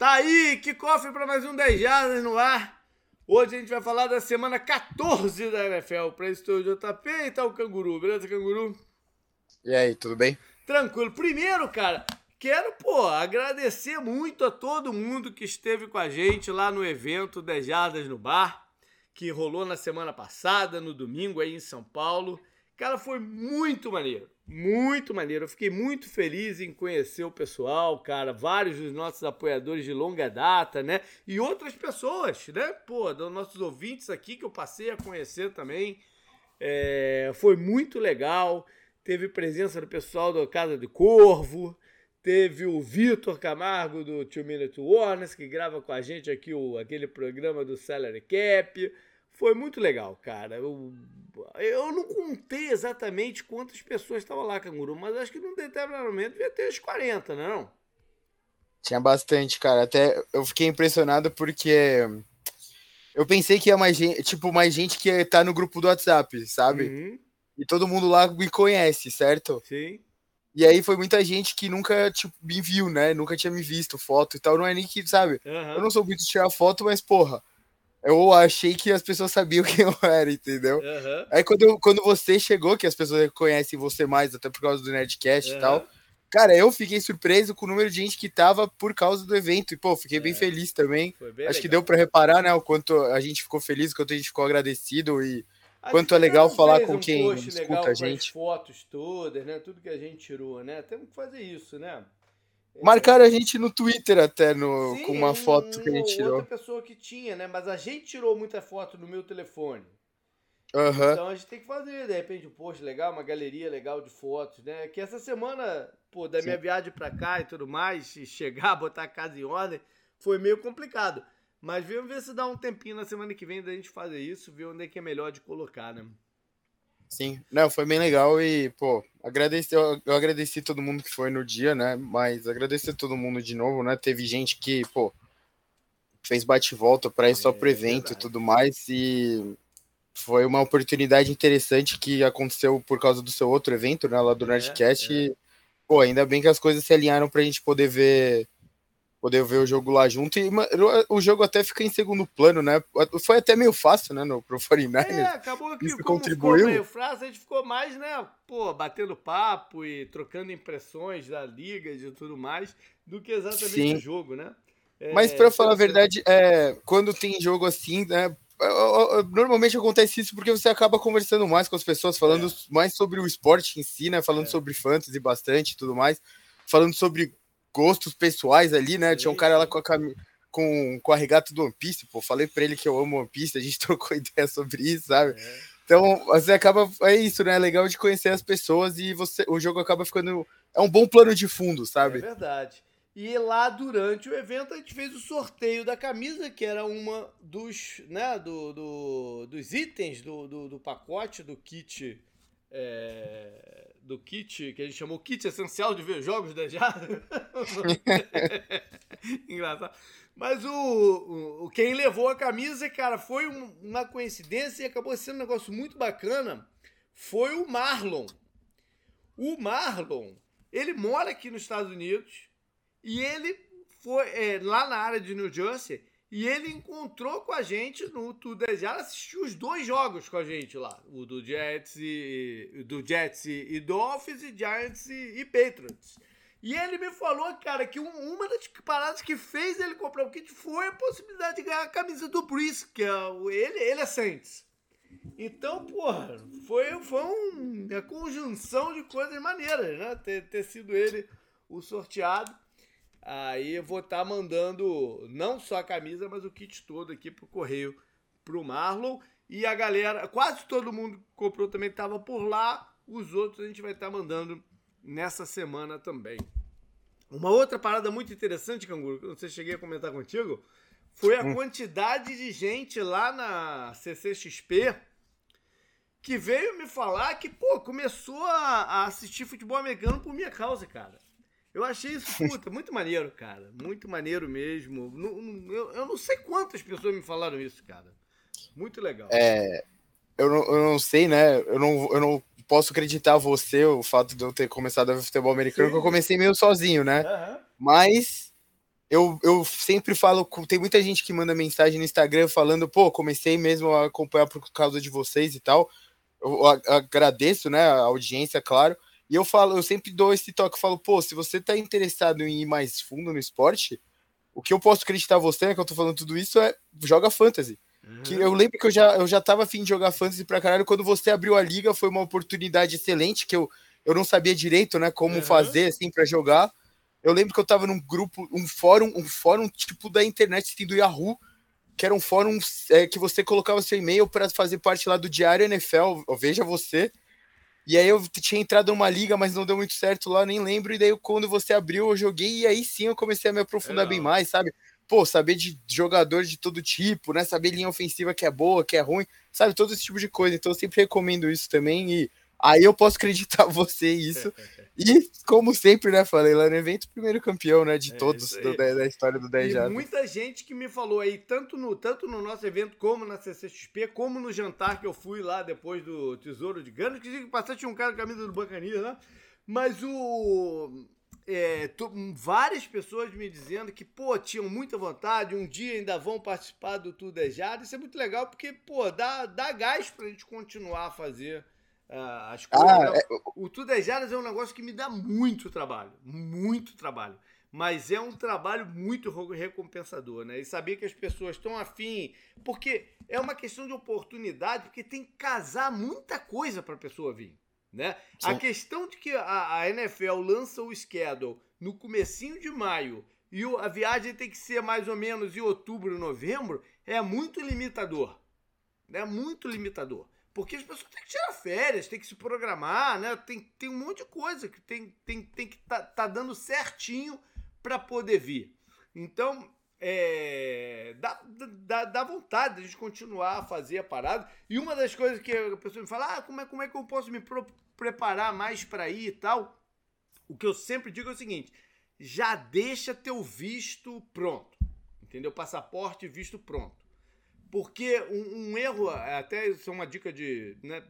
Tá aí, que cofre para mais um 10 Jardas no ar. Hoje a gente vai falar da semana 14 da NFL. Para isso, o JP e tá o Canguru. Beleza, Canguru? E aí, tudo bem? Tranquilo. Primeiro, cara, quero, pô, agradecer muito a todo mundo que esteve com a gente lá no evento 10 Jardas no Bar, que rolou na semana passada, no domingo aí em São Paulo. Cara, foi muito maneiro. Muito maneiro. Eu fiquei muito feliz em conhecer o pessoal, cara. Vários dos nossos apoiadores de longa data, né? E outras pessoas, né? Pô, dos nossos ouvintes aqui que eu passei a conhecer também. É, foi muito legal. Teve presença do pessoal da Casa de Corvo. Teve o Vitor Camargo do Two Minute Warners, que grava com a gente aqui o, aquele programa do Salary Cap. Foi muito legal, cara. Eu, eu não contei exatamente quantas pessoas estavam lá, Canguru, mas acho que num determinado momento devia ter uns 40, não, é não? Tinha bastante, cara. Até eu fiquei impressionado porque eu pensei que ia mais gente, tipo, mais gente que ia estar tá no grupo do WhatsApp, sabe? Uhum. E todo mundo lá me conhece, certo? Sim. E aí foi muita gente que nunca tipo, me viu, né? Nunca tinha me visto foto e tal. Não é nem que, sabe? Uhum. Eu não sou muito de tirar foto, mas, porra, eu achei que as pessoas sabiam quem eu era, entendeu? Uhum. Aí quando, eu, quando você chegou, que as pessoas reconhecem você mais, até por causa do Nerdcast uhum. e tal, cara, eu fiquei surpreso com o número de gente que tava por causa do evento. E, pô, fiquei é. bem feliz também. Acho legal. que deu para reparar, né, o quanto a gente ficou feliz, o quanto a gente ficou agradecido e a quanto é legal falar com um quem escuta a gente. as fotos todas, né? Tudo que a gente tirou, né? Temos que fazer isso, né? Marcaram a gente no Twitter até, no, Sim, com uma foto que a gente tirou. outra pessoa que tinha, né? Mas a gente tirou muita foto no meu telefone. Uhum. Então a gente tem que fazer, de repente, um post legal, uma galeria legal de fotos, né? Que essa semana, pô, da Sim. minha viagem pra cá e tudo mais, chegar, botar a casa em ordem, foi meio complicado. Mas vamos ver se dá um tempinho na semana que vem da gente fazer isso, ver onde é que é melhor de colocar, né? Sim, não, foi bem legal e, pô, agradeci, eu, eu agradeci todo mundo que foi no dia, né? Mas agradecer todo mundo de novo, né? Teve gente que, pô, fez bate-volta para ir só pro é evento e tudo mais e foi uma oportunidade interessante que aconteceu por causa do seu outro evento, né? Lá do é, Nerdcast. É. E, pô, ainda bem que as coisas se alinharam pra gente poder ver poder ver o jogo lá junto. E o jogo até fica em segundo plano, né? Foi até meio fácil, né, no, pro 49ers. É, acabou que Isso contribuiu. meio fácil, a gente ficou mais, né, pô, batendo papo e trocando impressões da liga e tudo mais, do que exatamente Sim. o jogo, né? É, Mas para falar a verdade, é, quando tem jogo assim, né, normalmente acontece isso porque você acaba conversando mais com as pessoas, falando é. mais sobre o esporte em si, né? Falando é. sobre fantasy bastante e tudo mais, falando sobre gostos pessoais ali, né? Tinha um cara lá com a, cam... com, com a regata do One Piece, pô. Falei pra ele que eu amo One Piece, a gente trocou ideia sobre isso, sabe? É. Então, você acaba. É isso, né? É legal de conhecer as pessoas e você, o jogo acaba ficando. É um bom plano de fundo, sabe? É verdade. E lá durante o evento a gente fez o sorteio da camisa, que era uma dos, né, do, do dos itens do, do, do pacote do kit é, do kit, que a gente chamou kit essencial de ver jogos da Jada. Engraçado. Mas o, o, quem levou a camisa, cara, foi uma coincidência e acabou sendo um negócio muito bacana. Foi o Marlon. O Marlon, ele mora aqui nos Estados Unidos e ele foi é, lá na área de New Jersey e ele encontrou com a gente no Tudo Desejado, assistiu os dois jogos com a gente lá. O do Jets e, do Jets e Dolphins e Giants e, e Patriots. E ele me falou, cara, que uma das paradas que fez ele comprar o kit foi a possibilidade de ganhar a camisa do Breeze, que é ele, ele é Saints. Então, porra, foi, foi um, uma conjunção de coisas maneiras, né? Ter, ter sido ele o sorteado. Aí eu vou estar tá mandando não só a camisa, mas o kit todo aqui pro correio pro Marlon. E a galera, quase todo mundo comprou também, estava por lá. Os outros a gente vai estar tá mandando nessa semana também. Uma outra parada muito interessante, Canguru, que eu não sei se cheguei a comentar contigo, foi a hum. quantidade de gente lá na CCXP que veio me falar que, pô, começou a, a assistir futebol americano por minha causa, cara. Eu achei isso, puta, muito maneiro, cara. Muito maneiro mesmo. Eu, eu não sei quantas pessoas me falaram isso, cara. Muito legal. É, eu, não, eu não sei, né? Eu não, eu não posso acreditar você o fato de eu ter começado a ver futebol americano, Sim. que eu comecei meio sozinho, né? Uhum. Mas eu, eu sempre falo, tem muita gente que manda mensagem no Instagram falando, pô, comecei mesmo a acompanhar por causa de vocês e tal. Eu agradeço, né, a audiência, claro. E eu falo, eu sempre dou esse toque, eu falo, pô, se você tá interessado em ir mais fundo no esporte, o que eu posso acreditar você, né, que eu tô falando tudo isso, é joga fantasy. Uhum. Que eu lembro que eu já, eu já tava afim de jogar fantasy pra caralho. Quando você abriu a liga, foi uma oportunidade excelente, que eu, eu não sabia direito, né, como uhum. fazer, assim, para jogar. Eu lembro que eu tava num grupo, um fórum, um fórum tipo da internet, assim, do Yahoo, que era um fórum é, que você colocava seu e-mail para fazer parte lá do Diário NFL, Veja Você. E aí eu tinha entrado numa liga, mas não deu muito certo lá, nem lembro. E daí quando você abriu, eu joguei e aí sim eu comecei a me aprofundar bem mais, sabe? Pô, saber de jogador de todo tipo, né? Saber linha ofensiva que é boa, que é ruim, sabe? Todo esse tipo de coisa. Então eu sempre recomendo isso também. E Aí eu posso acreditar você isso. E, como sempre, né, falei lá no evento, primeiro campeão, né, de é todos do, da, história do 10 já. muita gente que me falou aí, tanto no, tanto no nosso evento como na CCXP, como no jantar que eu fui lá depois do Tesouro de Ganos, que passou tinha um cara com camisa do Bancania, né? Mas o... É, tô, várias pessoas me dizendo que, pô, tinham muita vontade, um dia ainda vão participar do Tudo é Isso é muito legal porque, pô, dá, dá gás pra gente continuar a fazer as coisas. Ah, é... O Tudo é Jaras é um negócio que me dá muito trabalho. Muito trabalho. Mas é um trabalho muito recompensador, né? E saber que as pessoas estão afim. Porque é uma questão de oportunidade, porque tem que casar muita coisa para a pessoa vir. Né? A questão de que a, a, NFL lança o schedule no comecinho de maio e a viagem tem que ser mais ou menos em outubro, novembro, é muito limitador. É muito limitador. Porque as pessoas têm que tirar férias, têm que se programar, né? Tem, tem um monte de coisa que tem, tem, tem que tá, tá dando certinho para poder vir. Então, é, dá, dá, dá vontade de a gente continuar a fazer a parada. E uma das coisas que a pessoa me fala, ah, como é, como é que eu posso me pro, preparar mais para ir e tal? O que eu sempre digo é o seguinte: já deixa teu visto pronto. Entendeu? Passaporte e visto pronto. Porque um, um, erro, até isso é uma dica de. Né,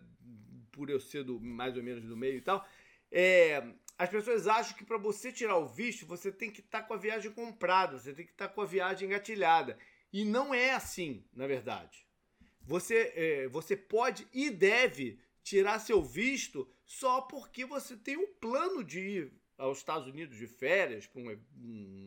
por eu ser do, mais ou menos do meio e tal, é, as pessoas acham que para você tirar o visto, você tem que estar tá com a viagem comprada, você tem que estar tá com a viagem engatilhada. E não é assim, na verdade. Você, é, você pode e deve tirar seu visto só porque você tem um plano de ir aos Estados Unidos de férias para um,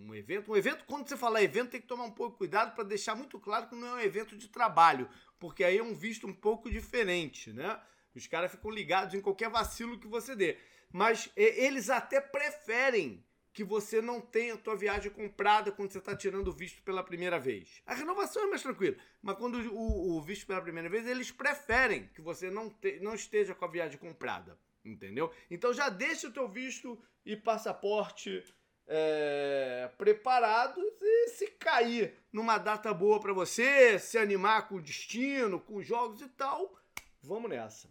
um, evento. Um evento, quando você falar evento, tem que tomar um pouco cuidado para deixar muito claro que não é um evento de trabalho, porque aí é um visto um pouco diferente, né? Os caras ficam ligados em qualquer vacilo que você dê. Mas eles até preferem que você não tenha a tua viagem comprada quando você está tirando o visto pela primeira vez. A renovação é mais tranquila, mas quando o, o visto pela primeira vez, eles preferem que você não, te, não esteja com a viagem comprada. Entendeu? Então já deixa o teu visto e passaporte é, preparados e se cair numa data boa para você, se animar com o destino, com os jogos e tal, vamos nessa.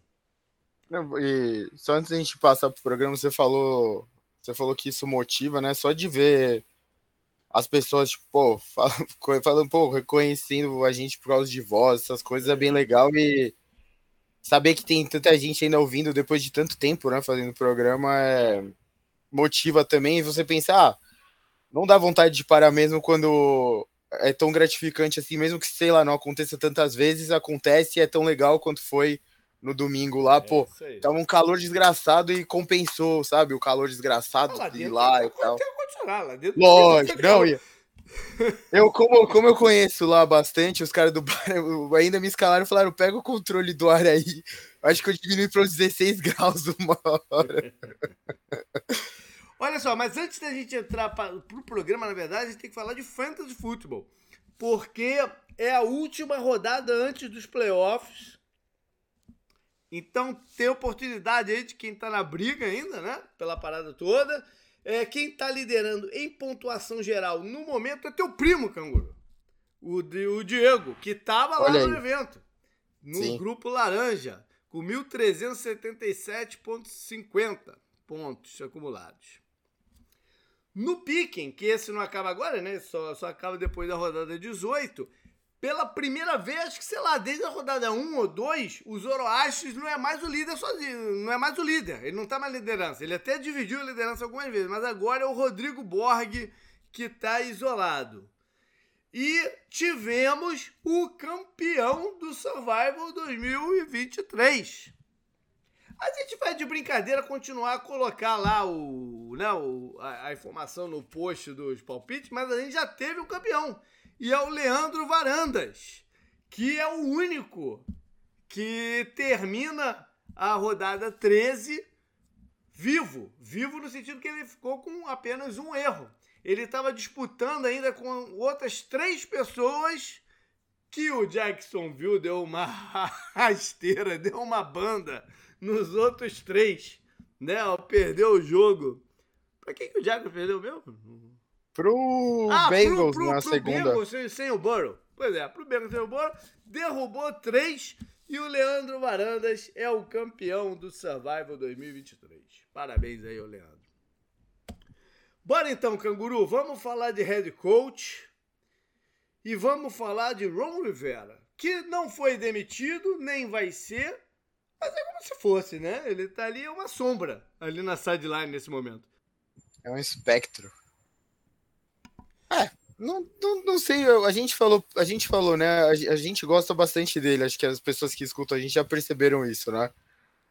E só antes da gente passar pro programa, você falou, você falou que isso motiva, né? Só de ver as pessoas, tipo, pô, falando, pô, reconhecendo a gente por causa de voz, essas coisas é bem legal e saber que tem tanta gente ainda ouvindo depois de tanto tempo, né, fazendo o programa, é, motiva também. E você pensa, ah, não dá vontade de parar mesmo quando é tão gratificante assim, mesmo que, sei lá, não aconteça tantas vezes, acontece e é tão legal quanto foi no domingo lá, é, pô, tava um calor desgraçado e compensou, sabe? O calor desgraçado ah, de lá e tal. Lógico, não, ia. Eu, como, como eu conheço lá bastante, os caras do bar ainda me escalaram e falaram: pega o controle do ar aí. Acho que eu diminui para uns 16 graus uma hora. Olha só, mas antes da gente entrar para o pro programa, na verdade, a gente tem que falar de Fantasy Football. Porque é a última rodada antes dos playoffs. Então tem oportunidade aí de quem tá na briga ainda, né? Pela parada toda. É, quem está liderando em pontuação geral no momento é teu primo, Canguru. O, o Diego, que estava lá no evento. No Sim. grupo laranja, com 1.377,50 pontos acumulados. No Piquen, que esse não acaba agora, né? Só, só acaba depois da rodada 18 pela primeira vez, que sei lá, desde a rodada 1 ou 2, o Zoroastes não é mais o líder sozinho, não é mais o líder, ele não tá na liderança. Ele até dividiu a liderança algumas vezes, mas agora é o Rodrigo Borg que está isolado. E tivemos o campeão do Survival 2023. A gente vai de brincadeira continuar a colocar lá o, né, o, a, a, informação no post dos palpites, mas a gente já teve o um campeão. E é o Leandro Varandas, que é o único que termina a rodada 13 vivo. Vivo no sentido que ele ficou com apenas um erro ele estava disputando ainda com outras três pessoas que o Jacksonville deu uma rasteira, deu uma banda nos outros três, né? Perdeu o jogo. Pra quem que o Jaguars perdeu mesmo? Pro ah, Bengals pro, pro, na pro segunda. Bengals sem, sem o Burrow. Pois é, pro Bengals sem o Burrow, derrubou três e o Leandro Varandas é o campeão do Survival 2023. Parabéns aí, o Leandro. Bora então, canguru, vamos falar de head coach e vamos falar de Ron Rivera, que não foi demitido, nem vai ser, mas é como se fosse, né? Ele tá ali, é uma sombra ali na sideline nesse momento. É um espectro. É, não, não, não sei, a gente falou, a gente falou, né? A, a gente gosta bastante dele, acho que as pessoas que escutam a gente já perceberam isso, né?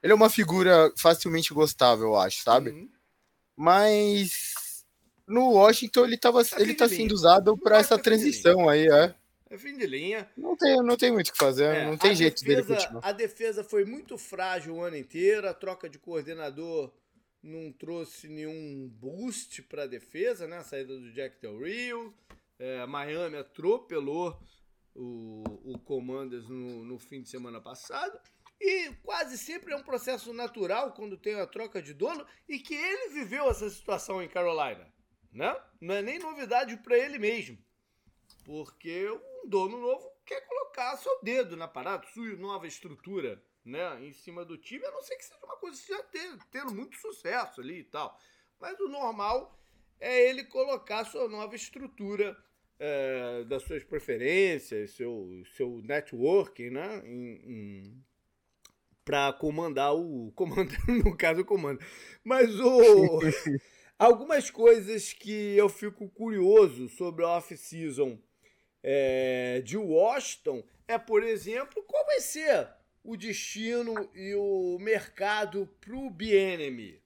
Ele é uma figura facilmente gostável, eu acho, sabe? Uhum. Mas no Washington ele, tava, é ele tá sendo usado para essa transição aí, é. É fim de linha. Não tem, não tem muito o que fazer, é, não tem jeito defesa, dele continuar. A defesa foi muito frágil o ano inteiro, a troca de coordenador não trouxe nenhum boost para a defesa, né? A saída do Jack Del Rio, é, Miami atropelou o, o Commanders no, no fim de semana passado. E quase sempre é um processo natural quando tem a troca de dono e que ele viveu essa situação em Carolina né? Não é nem novidade para ele mesmo. Porque um dono novo quer colocar seu dedo na parada, sua nova estrutura, né? Em cima do time, a não ser que seja uma coisa que já tenha, tendo muito sucesso ali e tal. Mas o normal é ele colocar sua nova estrutura é, das suas preferências, seu, seu networking, né? Para comandar o comando, no caso o comando. Mas o Algumas coisas que eu fico curioso sobre a off-season é, de Washington é, por exemplo, qual vai ser o destino e o mercado para o Bienemy,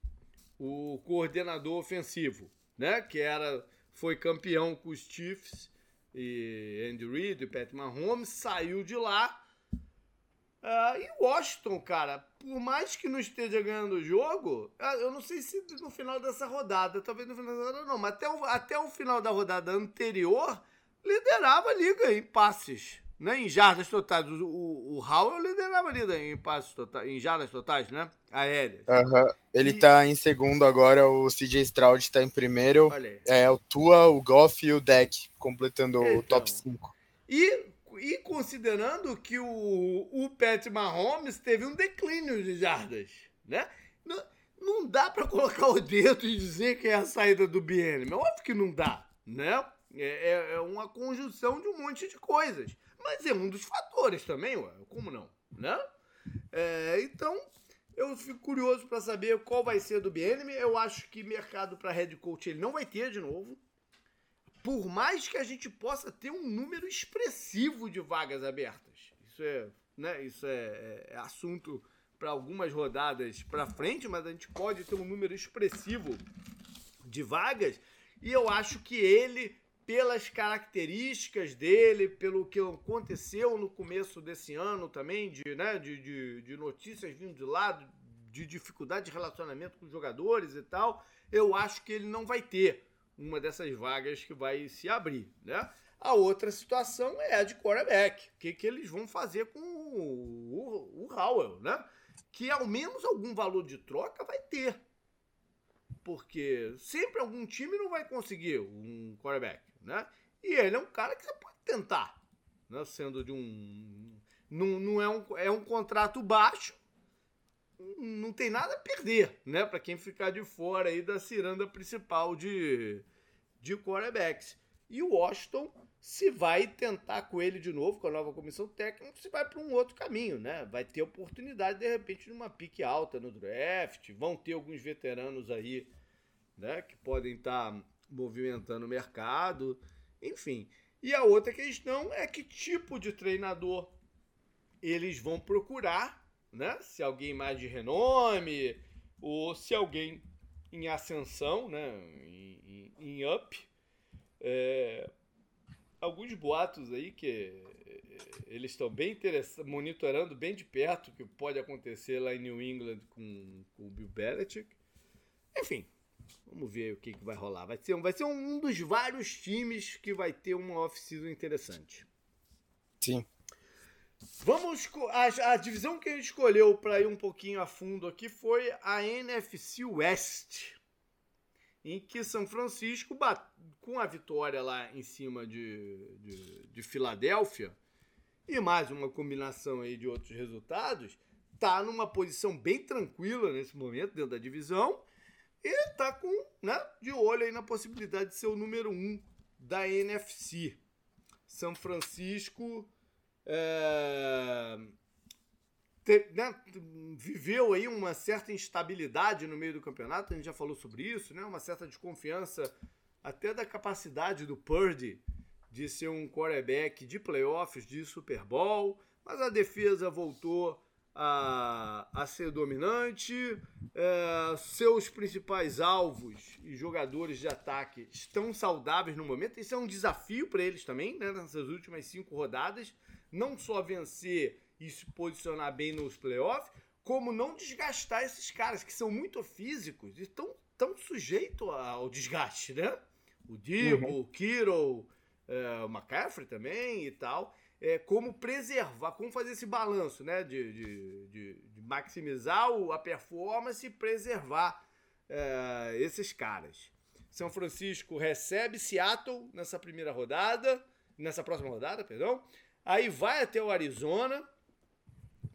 o coordenador ofensivo, né? Que era, foi campeão com os Chiefs e Andy Reid e Pat Mahomes, saiu de lá Uh, e Washington, cara, por mais que não esteja ganhando o jogo, ah, eu não sei se no final dessa rodada, talvez no final da rodada não, mas até o, até o final da rodada anterior, liderava a liga em passes, né? Em jardas totais. O, o, o Howell liderava a liga em passes totais, em jardas totais, né? Aéreas. Uhum. Ele e... tá em segundo agora, o CJ Stroud tá em primeiro. É o Tua, o Goff e o Deck, completando então, o top 5. E e considerando que o, o Pat Mahomes teve um declínio de jardas, né? Não, não dá para colocar o dedo e dizer que é a saída do BN. Óbvio que não dá, né? É, é, é, uma conjunção de um monte de coisas. Mas é um dos fatores também, ué. Como não, né? É, então, eu fico curioso para saber qual vai ser do BN. Eu acho que mercado para head coach ele não vai ter de novo por mais que a gente possa ter um número expressivo de vagas abertas. Isso é, né, isso é, é, é assunto para algumas rodadas para frente, mas a gente pode ter um número expressivo de vagas e eu acho que ele pelas características dele, pelo que aconteceu no começo desse ano também, de, né, de, de, de notícias vindo de lado, de dificuldade de relacionamento com jogadores e tal, eu acho que ele não vai ter uma dessas vagas que vai se abrir, né? A outra situação é a de quarterback. O que, que eles vão fazer com o, o, o Howell, né? Que ao menos algum valor de troca vai ter. Porque sempre algum time não vai conseguir um quarterback, né? E ele é um cara que você pode tentar, né? Sendo de um... Não, não é, um, é um contrato baixo, não tem nada a perder, né? Para quem ficar de fora aí da ciranda principal de, de quarterbacks. E o Washington, se vai tentar com ele de novo, com a nova comissão técnica, se vai para um outro caminho, né? Vai ter oportunidade, de repente, de uma pique alta no draft. Vão ter alguns veteranos aí, né? Que podem estar tá movimentando o mercado, enfim. E a outra questão é que tipo de treinador eles vão procurar, né? Se alguém mais de renome ou se alguém em ascensão, né? Em, up. É, alguns boatos aí que eles estão bem monitorando bem de perto o que pode acontecer lá em New England com, com o Bill Belichick. Enfim, vamos ver o que, que vai rolar. Vai ser, vai ser um dos vários times que vai ter uma off-season interessante. Sim. Vamos. A, a divisão que a gente escolheu para ir um pouquinho a fundo aqui foi a NFC West. Em que São Francisco, com a vitória lá em cima de, de, de Filadélfia, e mais uma combinação aí de outros resultados, tá numa posição bem tranquila nesse momento dentro da divisão e tá com, né, de olho aí na possibilidade de ser o número um da NFC. São Francisco é, te, né, viveu aí uma certa instabilidade no meio do campeonato, a gente já falou sobre isso, né, uma certa desconfiança até da capacidade do Purdy de ser um quarterback de playoffs, de Super Bowl, mas a defesa voltou a, a ser dominante. É, seus principais alvos e jogadores de ataque estão saudáveis no momento. Isso é um desafio para eles também, né, nessas últimas cinco rodadas. Não só vencer e se posicionar bem nos playoffs, como não desgastar esses caras que são muito físicos e estão tão sujeitos ao desgaste, né? O Debo, uhum. o Kiro, é, o McCaffrey também e tal. É, como preservar, como fazer esse balanço, né? De, de, de, de maximizar a performance e preservar é, esses caras. São Francisco recebe Seattle nessa primeira rodada, nessa próxima rodada, perdão. Aí vai até o Arizona,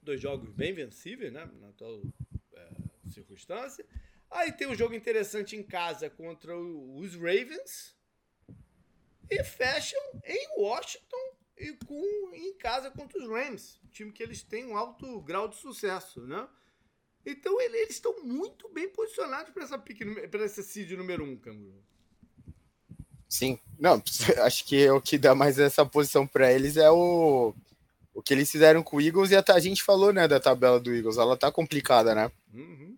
dois jogos bem vencíveis, né? Na atual é, circunstância. Aí tem um jogo interessante em casa contra os Ravens, e fecham em Washington e com em casa contra os Rams, um time que eles têm um alto grau de sucesso, né? Então ele, eles estão muito bem posicionados para essa pique, para esse seed número um, Canguru. Sim, não, acho que o que dá mais essa posição para eles é o o que eles fizeram com o Eagles e a, a, gente falou, né, da tabela do Eagles, ela tá complicada, né? Uhum.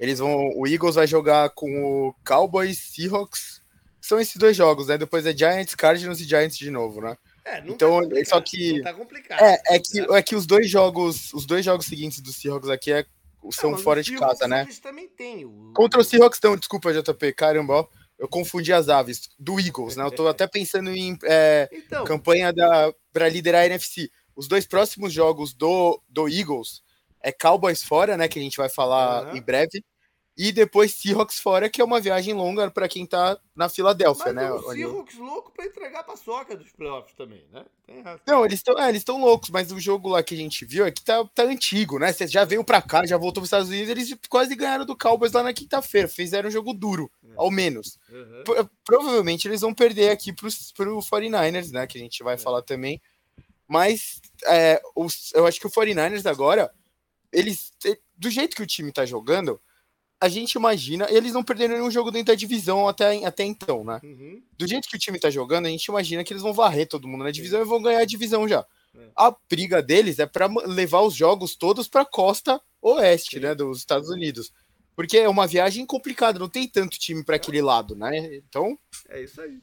Eles vão, o Eagles vai jogar com o Cowboys, Seahawks, são esses dois jogos, né? Depois é Giants, Cardinals e Giants de novo, né? É, não então, tá só que não tá complicado. É, é que né? é que os dois jogos, os dois jogos seguintes do Seahawks aqui é, são não, fora de casa, né? Também têm o... Contra o Seahawks, então, desculpa, JP, caramba, eu confundi as aves do Eagles, né? Eu tô até pensando em é, então, campanha da para liderar a NFC. Os dois próximos jogos do, do Eagles é Cowboys fora, né? Que a gente vai falar uh -huh. em breve. E depois Seahawks fora, que é uma viagem longa para quem tá na Filadélfia, Mas né? O Seahawks louco para entregar a paçoca dos playoffs também, né? Não, eles estão é, eles loucos, mas o jogo lá que a gente viu é que tá, tá antigo, né? Você já veio para cá, já voltou para os Estados Unidos, eles quase ganharam do Cowboys lá na quinta-feira, fizeram um jogo duro, é. ao menos. Uhum. Provavelmente eles vão perder aqui pros, pro 49ers, né? Que a gente vai é. falar também. Mas é, os, eu acho que o 49ers agora, eles, do jeito que o time tá jogando a gente imagina, eles não perderam nenhum jogo dentro da divisão até, até então, né? Uhum. Do jeito que o time tá jogando, a gente imagina que eles vão varrer todo mundo na divisão é. e vão ganhar a divisão já. É. A briga deles é para levar os jogos todos para costa oeste, Sim. né, dos Estados Unidos. Porque é uma viagem complicada, não tem tanto time para aquele lado, né? Então, é isso aí.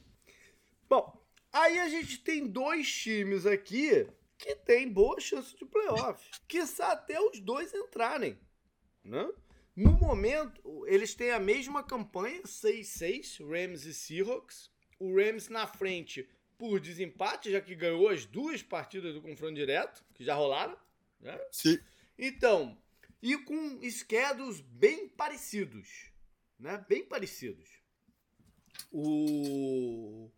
Bom, aí a gente tem dois times aqui que tem boa chance de playoff. Quiçá até os dois entrarem, né? No momento, eles têm a mesma campanha, 6-6, Rams e Seahawks. O Rams na frente por desempate, já que ganhou as duas partidas do confronto direto, que já rolaram. Né? Sim. Então, e com schedules bem parecidos. Né? Bem parecidos. O,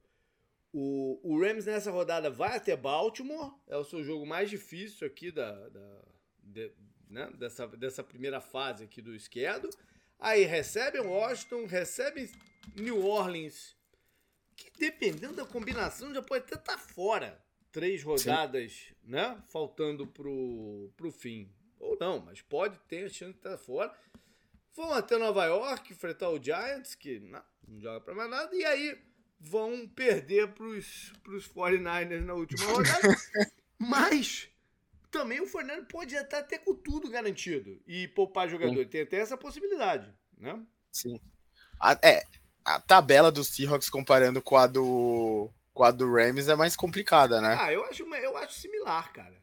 o, o Rams nessa rodada vai até Baltimore, é o seu jogo mais difícil aqui da, da de, né? dessa, dessa primeira fase aqui do esquerdo. Aí recebe Washington, recebe New Orleans, que dependendo da combinação já pode até estar tá fora. Três rodadas, Sim. né? Faltando pro, pro fim. Ou não, mas pode ter a chance de estar tá fora. vão até Nova York enfrentar o Giants, que não, não joga pra mais nada, e aí vão perder pros, pros 49ers na última rodada. Mas também o 49ers pode estar até com tudo garantido e poupar jogador. Sim. Tem até essa possibilidade, né? Sim. A, é, a tabela do Seahawks comparando com a do, com a do Rams é mais complicada, né? Ah, eu acho, eu acho similar, cara.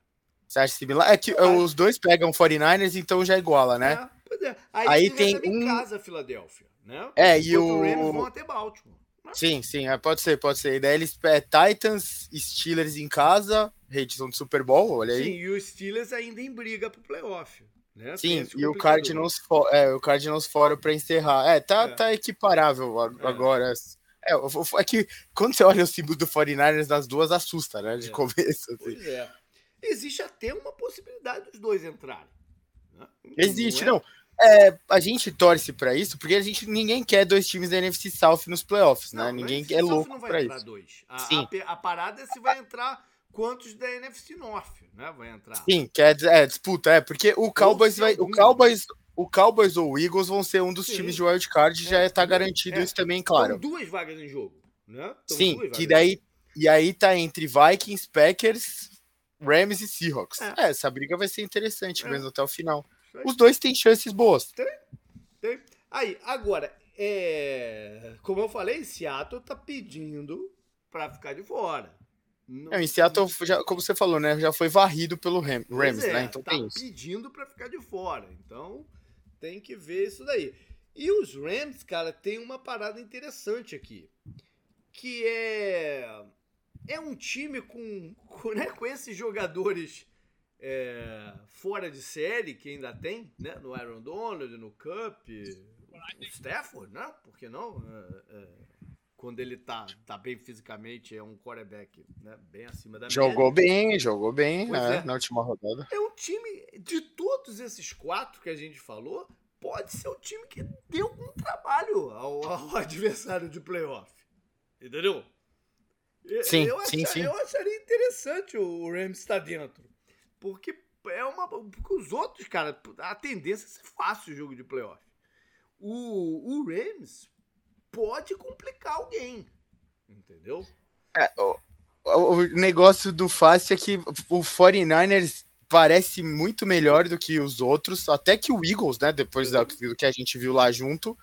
Você acha similar? É que eu os acho. dois pegam 49ers, então já iguala, né? É, pois é. Aí, Aí tem um... em casa, Filadélfia, né? É, e o... Rams vão até Baltimore. Sim, sim, é, pode ser, pode ser. E daí eles é, Titans, Steelers em casa, reedição do Super Bowl, olha aí. Sim, e os Steelers ainda em briga pro playoff. Né? Sim, e o Cardinals, for, é, o Cardinals fora para encerrar. É, tá, é. tá equiparável é. agora. É. É, que quando você olha os símbolos do 49ers nas duas, assusta, né? De é. começo. Assim. Pois é. Existe até uma possibilidade dos dois entrarem. Né? Existe, não. É? É, a gente torce para isso porque a gente ninguém quer dois times da NFC South nos playoffs, né? ninguém é louco para isso. Dois. A, Sim. A, a, parada é se vai entrar quantos da NFC North, né? Vai entrar. Sim, quer dizer, é disputa, é porque o Cowboys vai, o Cowboys, o Cowboys ou o Eagles vão ser um dos Sim. times de wild card, é, já está garantido é, isso também, claro. São duas vagas em jogo, né? Sim, que daí e aí tá entre Vikings, Packers, Rams e Seahawks. É. é, essa briga vai ser interessante é. mesmo até o final. Os dois têm chances boas. Tem, tem. Aí, agora, é... como eu falei, Seattle tá pedindo para ficar de fora. Não... É, em Seattle, já, como você falou, né? Já foi varrido pelo Ram, Rams, é, né? Então tá tem isso. pedindo para ficar de fora. Então tem que ver isso daí. E os Rams, cara, tem uma parada interessante aqui. Que é. É um time com, com, né, com esses jogadores é, fora de série que ainda tem, né? No Aaron Donald, no Cup, o Stafford, né? Por que não? É, é quando ele tá, tá bem fisicamente, é um quarterback né, bem acima da Jogou média. bem, jogou bem né, na última rodada. É um time, de todos esses quatro que a gente falou, pode ser o time que deu um trabalho ao, ao adversário de playoff. Entendeu? Sim, eu, sim, sim. eu acharia interessante o Rams estar dentro. Porque é uma. Porque os outros, cara, a tendência é ser fácil o jogo de playoff. O, o Rams pode complicar alguém. Entendeu? É, o, o negócio do fácil é que o 49ers parece muito melhor do que os outros, até que o Eagles, né? Depois do que a gente viu lá junto.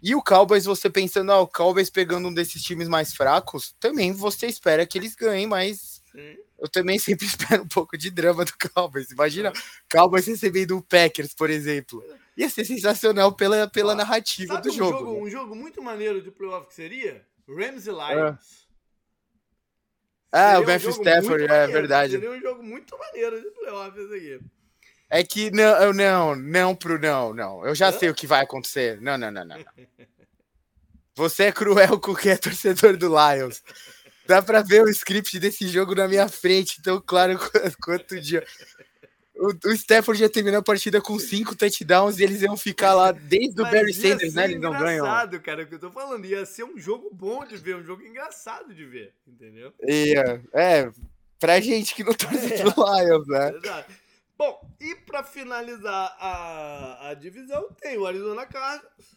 E o Cowboys, você pensando, ah, o Cowboys pegando um desses times mais fracos, também você espera que eles ganhem, mas Sim. eu também sempre espero um pouco de drama do Cowboys. Imagina, é. Cowboys recebendo o Packers, por exemplo. Ia ser sensacional pela, pela ah, narrativa do um jogo. jogo né? Um jogo muito maneiro de playoff que seria Rams e Lions. Ah, o Matthew um Stafford, é maneiro, verdade. Seria um jogo muito maneiro de playoff esse aqui. É que não, não, não pro não, não. Eu já Hã? sei o que vai acontecer. Não, não, não, não. Você é cruel com quem é torcedor do Lions. Dá pra ver o script desse jogo na minha frente, tão claro quanto dia. O, o Stafford já terminou a partida com cinco touchdowns e eles iam ficar lá desde o Barry Sanders, né? Eles não ganham. engraçado, cara, o que eu tô falando. Ia ser um jogo bom de ver, um jogo engraçado de ver, entendeu? Ia, é, pra gente que não torce é, pro Lions, né? Exato. Bom, e pra finalizar a, a divisão, tem o Arizona Cardinals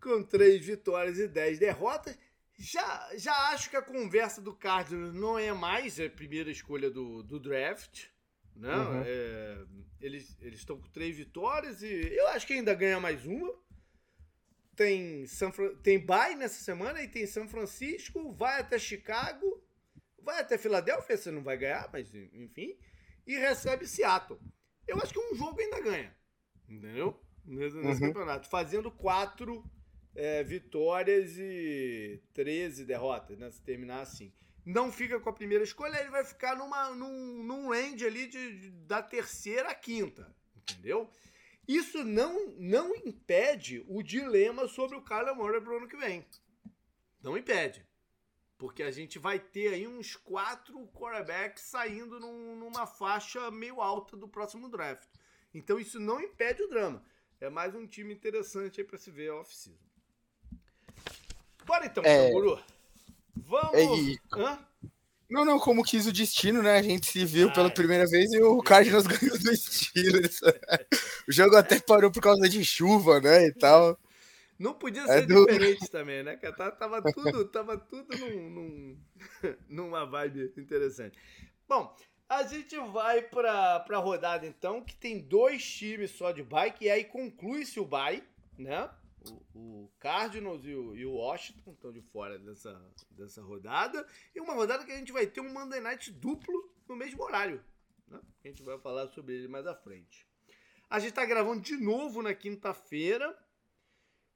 com três vitórias e dez derrotas. Já, já acho que a conversa do Cardinals não é mais a primeira escolha do, do draft. Né? Uhum. É, eles estão com três vitórias e eu acho que ainda ganha mais uma. Tem, São, tem bye nessa semana e tem São Francisco, vai até Chicago, vai até Filadélfia, você não vai ganhar, mas enfim, e recebe Seattle. Eu acho que um jogo ainda ganha, entendeu? Nesse, nesse uhum. campeonato, fazendo quatro é, vitórias e 13 derrotas, né? Se terminar assim não fica com a primeira escolha, ele vai ficar numa, num, num range ali de, de, da terceira à quinta, entendeu? Isso não, não impede o dilema sobre o Kyler Murray para o ano que vem. Não impede. Porque a gente vai ter aí uns quatro quarterbacks saindo num, numa faixa meio alta do próximo draft. Então isso não impede o drama. É mais um time interessante aí para se ver off-season. Bora então, é... Guru. Vamos. E, Não, não, como quis o destino, né? A gente se viu ah, pela primeira vez e o Cardinals ganhou do Steelers. o jogo até parou por causa de chuva, né? E tal. Não podia é ser é do... diferente também, né? Tava tudo, tava tudo num, num, numa vibe interessante. Bom, a gente vai para a rodada então, que tem dois times só de bike, e aí conclui-se o bye, né? O, Cardinals e o, e o Washington estão de fora dessa, dessa rodada. E uma rodada que a gente vai ter um Monday Night duplo no mesmo horário. Né? A gente vai falar sobre ele mais à frente. A gente está gravando de novo na quinta-feira.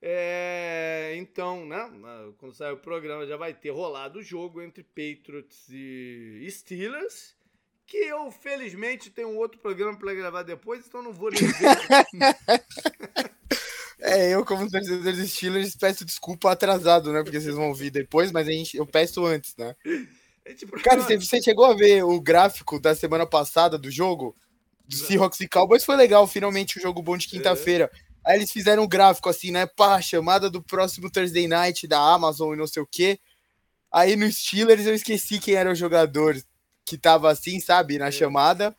É, então, né, quando sair o programa já vai ter rolado o jogo entre Patriots e Steelers que eu, felizmente, tenho um outro programa para gravar depois, então não vou ver. é, eu, como torcedor dos Steelers, peço desculpa atrasado, né? Porque vocês vão ouvir depois, mas a gente, eu peço antes, né? Cara, você, você chegou a ver o gráfico da semana passada do jogo? Do Seahawks e Cowboys foi legal, finalmente um jogo bom de quinta-feira. É. Aí eles fizeram um gráfico assim, né? Pá, chamada do próximo Thursday Night da Amazon e não sei o quê. Aí no Steelers eu esqueci quem era o jogador que tava assim, sabe, na é. chamada.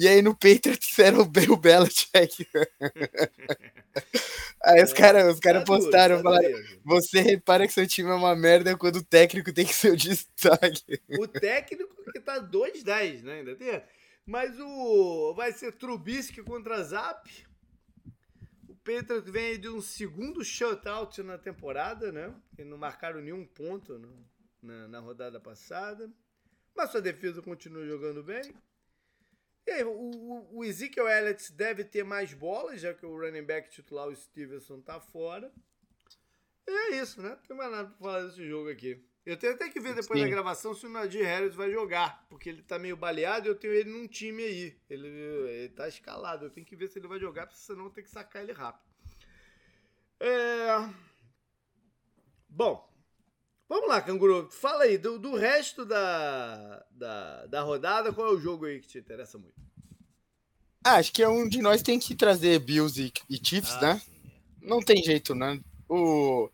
E aí no Patriots era o, o Belichick. aí os caras os cara tá postaram, tá falaram, você repara que seu time é uma merda quando o técnico tem que ser o destaque. O técnico que tá 2-10, né? Ainda tem. Mas o. Vai ser Trubisky contra Zap. O Patriots vem de um segundo shutout na temporada, né? E não marcaram nenhum ponto no, na, na rodada passada. Mas sua defesa continua jogando bem. E aí, o, o Ezekiel Elliott deve ter mais bolas, já que o running back titular, o Stevenson, tá fora. E é isso, né? Não tem mais nada pra falar desse jogo aqui. Eu tenho até que ver depois Sim. da gravação se o Nadir Harris vai jogar, porque ele tá meio baleado e eu tenho ele num time aí. Ele, ele tá escalado, eu tenho que ver se ele vai jogar, porque senão eu tenho que sacar ele rápido. É... Bom, Vamos lá, Canguru. Fala aí, do, do resto da, da, da rodada, qual é o jogo aí que te interessa muito? Ah, acho que é um de nós tem que trazer Bills e, e Chiefs, ah, né? Sim, é. Não tem jeito, né? O,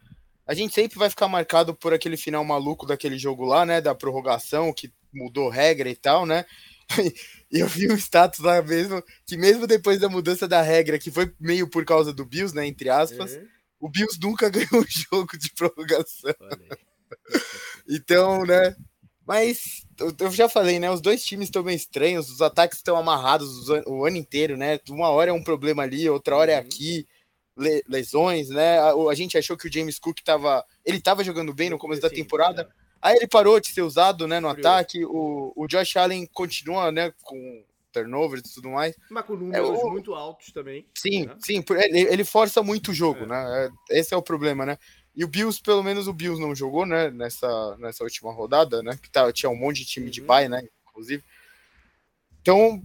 a gente sempre vai ficar marcado por aquele final maluco daquele jogo lá, né? Da prorrogação, que mudou regra e tal, né? E eu vi um status lá mesmo, que mesmo depois da mudança da regra, que foi meio por causa do Bills, né? Entre aspas, uhum. o Bills nunca ganhou um jogo de prorrogação. Olha então, né? Mas eu já falei, né? Os dois times estão bem estranhos, os ataques estão amarrados o ano inteiro, né? Uma hora é um problema ali, outra hora é uhum. aqui, lesões, né? A, a, gente achou que o James Cook tava. Ele tava jogando bem no começo da temporada. É. Aí ele parou de ser usado né, no ataque. O, o Josh Allen continua né, com turnovers e tudo mais. Mas com números é, o... muito altos também. Sim, né? sim. Ele, ele força muito o jogo, é. né? Esse é o problema, né? E o Bills, pelo menos o Bills não jogou, né? Nessa, nessa última rodada, né? Que tá, tinha um monte de time de uhum. pai, né? Inclusive. Então,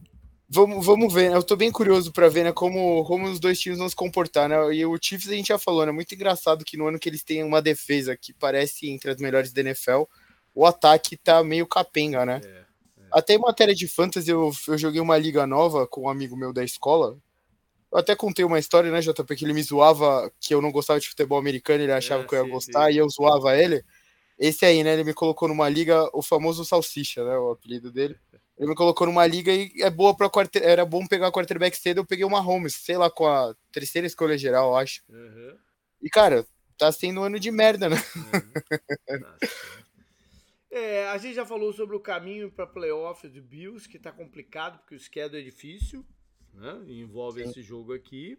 vamos, vamos ver. Né? Eu tô bem curioso para ver, né? Como, como os dois times vão se comportar, né? E o Chiefs a gente já falou, né? Muito engraçado que no ano que eles têm uma defesa que parece entre as melhores da NFL, o ataque tá meio capenga, né? É, é. Até em matéria de fantasy, eu, eu joguei uma liga nova com um amigo meu da escola, eu até contei uma história, né, JP, que ele me zoava que eu não gostava de futebol americano, ele achava é, que eu ia sim, gostar sim. e eu zoava ele. Esse aí, né, ele me colocou numa liga, o famoso Salsicha, né, o apelido dele. Ele me colocou numa liga e é boa para quarter... era bom pegar quarterback cedo, eu peguei uma Holmes, sei lá, com a terceira escolha geral, eu acho. Uhum. E, cara, tá sendo um ano de merda, né? Uhum. é, a gente já falou sobre o caminho para playoff do Bills, que tá complicado, porque o schedule é difícil né? envolve Sim. esse jogo aqui.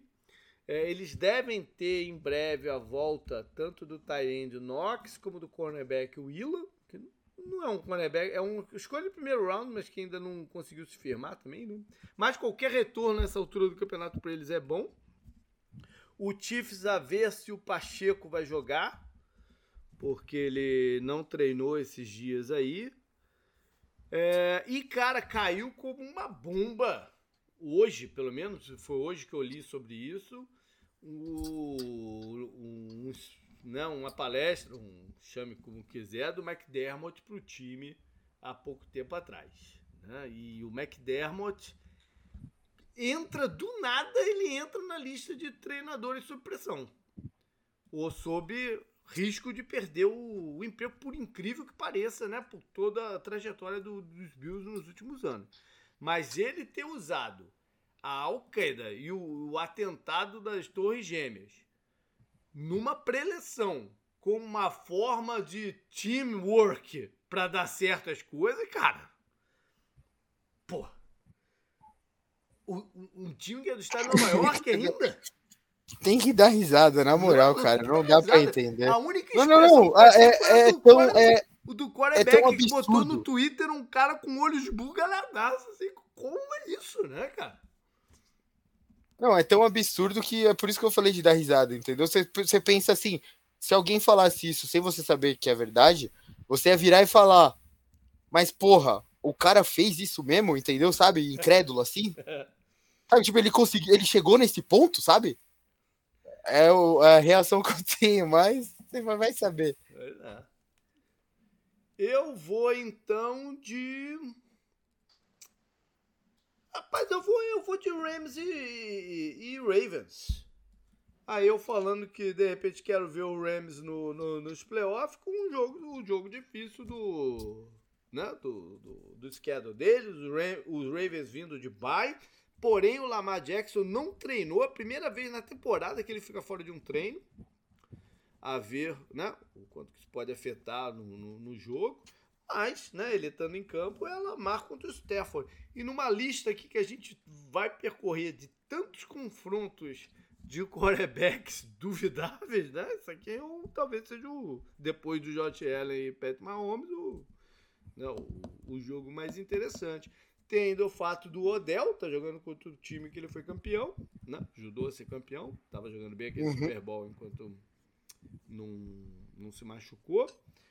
É, eles devem ter em breve a volta tanto do Tyrande Knox como do cornerback Willa, que não é um cornerback, é um escolha de primeiro round, mas que ainda não conseguiu se firmar também. Né? Mas qualquer retorno nessa altura do campeonato para eles é bom. O Chiefs a ver se o Pacheco vai jogar, porque ele não treinou esses dias aí. É, e, cara, caiu como uma bomba hoje, pelo menos, foi hoje que eu li sobre isso, um, né, uma palestra, um, chame como quiser, do McDermott para o time há pouco tempo atrás. Né? E o McDermott entra do nada, ele entra na lista de treinadores sob pressão. Ou sob risco de perder o, o, emprego, por incrível que pareça, né? Por toda a trajetória do, dos Bills nos últimos anos. Mas ele ter usado a Al-Qaeda e o, o, atentado das Torres Gêmeas numa preleção como uma forma de teamwork para dar certo as coisas, cara. Pô. Um, time que é do estado de Nova York ainda? Tem que dar risada, na moral, não, cara. Não dá para entender. A única não, não, não. É, é, é tão, é, o do quarterback é que botou no Twitter um cara com olhos bugaladaços. Assim, como é isso, né, cara? Não, é tão absurdo que é por isso que eu falei de dar risada, entendeu? Você, você pensa assim, se alguém falasse isso sem você saber que é verdade, você ia virar e falar, mas porra, o cara fez isso mesmo, entendeu? Sabe? Incrédulo assim. Sabe, tipo, ele conseguiu, ele chegou nesse ponto, sabe? É o, a reação que eu tenho, mas você vai saber. É. Eu vou então de. Rapaz, eu vou, eu vou de Rams e, e, e Ravens. Aí eu falando que de repente quero ver o Rams no, no, nos playoffs com um jogo, um jogo difícil do, né, do, do, do schedule deles, os Ravens vindo de bye. Porém, o Lamar Jackson não treinou a primeira vez na temporada que ele fica fora de um treino a ver né, o quanto que isso pode afetar no, no, no jogo. Mas, né, ele estando em campo, ela marca contra o Stafford. E numa lista aqui que a gente vai percorrer de tantos confrontos de quarterbacks duvidáveis, né? Isso aqui é um, talvez seja o, depois do Josh Allen e Pat Mahomes, o, né, o, o jogo mais interessante. Tendo o fato do Odell, tá jogando contra o time que ele foi campeão, né? Ajudou a ser campeão, tava jogando bem aquele uhum. Super Bowl enquanto não, não se machucou.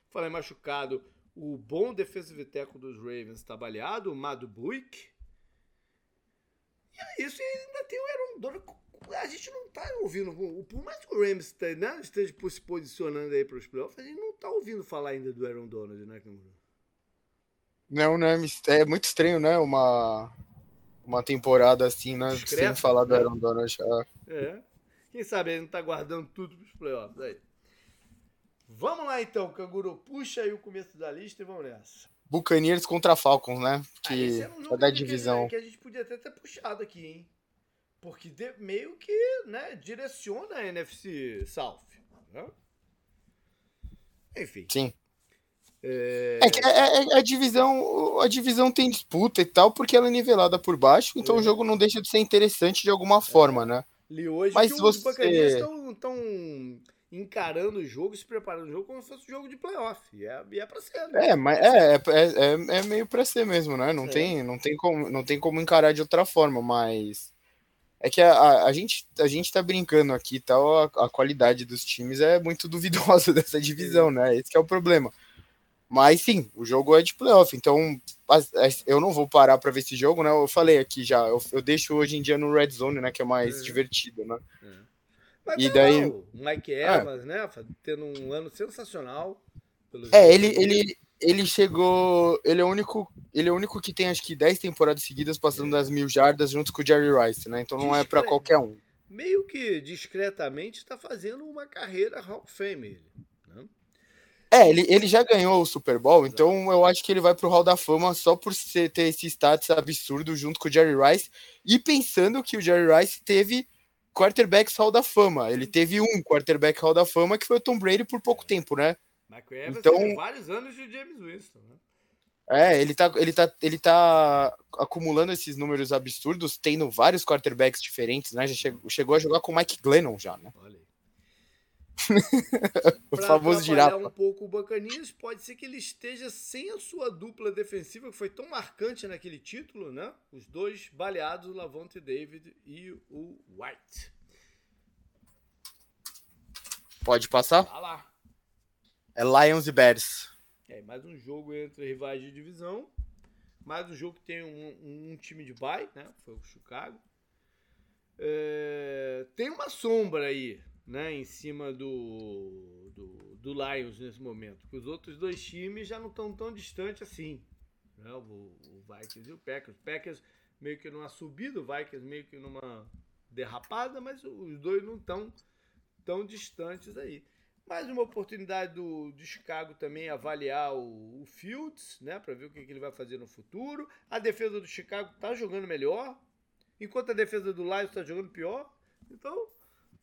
Falei machucado, o bom defensive tackle dos Ravens está baleado, o Mado Buick. E é isso, e ainda tem o Aaron Donald. A gente não tá ouvindo, por mais que o Rams né, esteja se posicionando aí para os playoffs, a gente não tá ouvindo falar ainda do Aaron Donald, né, Canguru? Não, né? É muito estranho, né? Uma, uma temporada assim, né? Discreto, sem falar do? Aaron Donald. É. Quem sabe ele não tá guardando tudo pros playoffs aí. Vamos lá então, Canguru. Puxa aí o começo da lista e vamos nessa. Buccaneers contra Falcons, né? Que ah, um é da divisão. Que, a gente podia até ter puxado aqui, hein? Porque de, meio que né, direciona a NFC South. Né? Enfim. Sim. É... É, é, é, a divisão a divisão tem disputa e tal, porque ela é nivelada por baixo, então o é. jogo não deixa de ser interessante de alguma forma, né? Li hoje Mas que os você... estão encarando o jogo, se preparando o jogo como se fosse um jogo de playoff. E é, e é pra ser, né? É, mas é, é, é, é meio pra ser mesmo, né? Não, é. tem, não, tem como, não tem como encarar de outra forma, mas. É que a, a, a gente, a gente tá brincando aqui tal, a, a, qualidade dos times é muito duvidosa dessa divisão, né? Esse é o problema. Mas sim, o jogo é de playoff, então eu não vou parar para ver esse jogo, né? Eu falei aqui já, eu, eu, deixo hoje em dia no Red Zone, né? Que é mais é. divertido, né? É. Mas e daí. O Mike é. Evans, né? Tendo um ano sensacional. É, ele, ele, ele chegou. Ele é o único. Ele é o único que tem acho que 10 temporadas seguidas passando das mil jardas junto com o Jerry Rice, né? Então não é para qualquer um. Meio que discretamente está fazendo uma carreira Hall of Fame. Ele. É, ele, ele já ganhou o Super Bowl, então eu acho que ele vai pro Hall da Fama só por ser, ter esse status absurdo junto com o Jerry Rice e pensando que o Jerry Rice teve quarterbacks Hall da Fama. Ele teve um quarterback Hall da Fama que foi o Tom Brady por pouco tempo, né? Evans então, vários anos de James Winston, né? É, ele tá, ele, tá, ele tá acumulando esses números absurdos, tendo vários quarterbacks diferentes, né? Já chegou, chegou a jogar com o Mike Glennon já, né? Olha aí. O famoso girafa. um pouco o Bacanias, pode ser que ele esteja sem a sua dupla defensiva, que foi tão marcante naquele título, né? Os dois baleados, o Lavonte David e o White. Pode passar? Tá lá. É Lions e Bears. É, mais um jogo entre rivais de divisão. Mais um jogo que tem um, um time de bye, né? Foi o Chicago. É, tem uma sombra aí né, em cima do, do, do Lions nesse momento. Os outros dois times já não estão tão distantes assim. Né, o, o Vikings e o Packers. O Packers meio que numa subida, o Vikings meio que numa derrapada, mas os dois não estão tão distantes aí. Mais uma oportunidade do, de Chicago também avaliar o, o Fields, né? Para ver o que, que, ele vai fazer no futuro. A defesa do Chicago tá jogando melhor, enquanto a defesa do Lions está jogando pior. Então,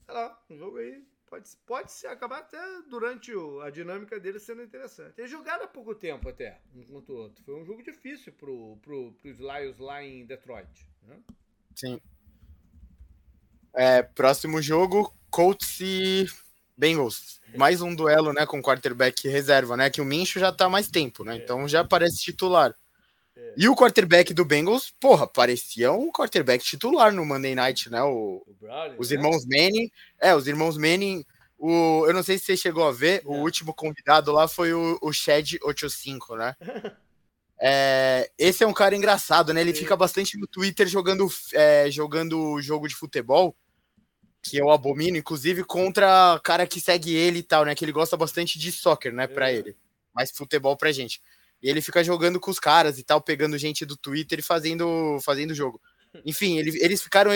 sei lá, um jogo aí pode, pode se acabar até durante o, a dinâmica dele sendo interessante. Eles jogaram há pouco tempo até, um contra o outro. Foi um jogo difícil pro, pro, pros Lions lá em Detroit. Né? Sim. É, próximo jogo, Colts e Bengals. Mais um duelo, né, com quarterback reserva, né? Que o Mincho já tá há mais tempo, né? É. Então já parece titular. É. E o quarterback do Bengals, porra, parecia um quarterback titular no Monday Night, né? O, o os né? irmãos né? Manning. É, os irmãos Manning. O, eu não sei se você chegou a ver, o último convidado lá foi o, o Shed 85, né? É, esse é um cara engraçado, né? Ele Sim. fica bastante no Twitter jogando, é, jogando jogo de futebol que eu abomino, inclusive contra cara que segue ele e tal, né? Que ele gosta bastante de soccer, né? Pra é. ele. Mas futebol pra gente. E ele fica jogando com os caras e tal, pegando gente do Twitter e fazendo, fazendo jogo. Enfim, ele, eles ficaram,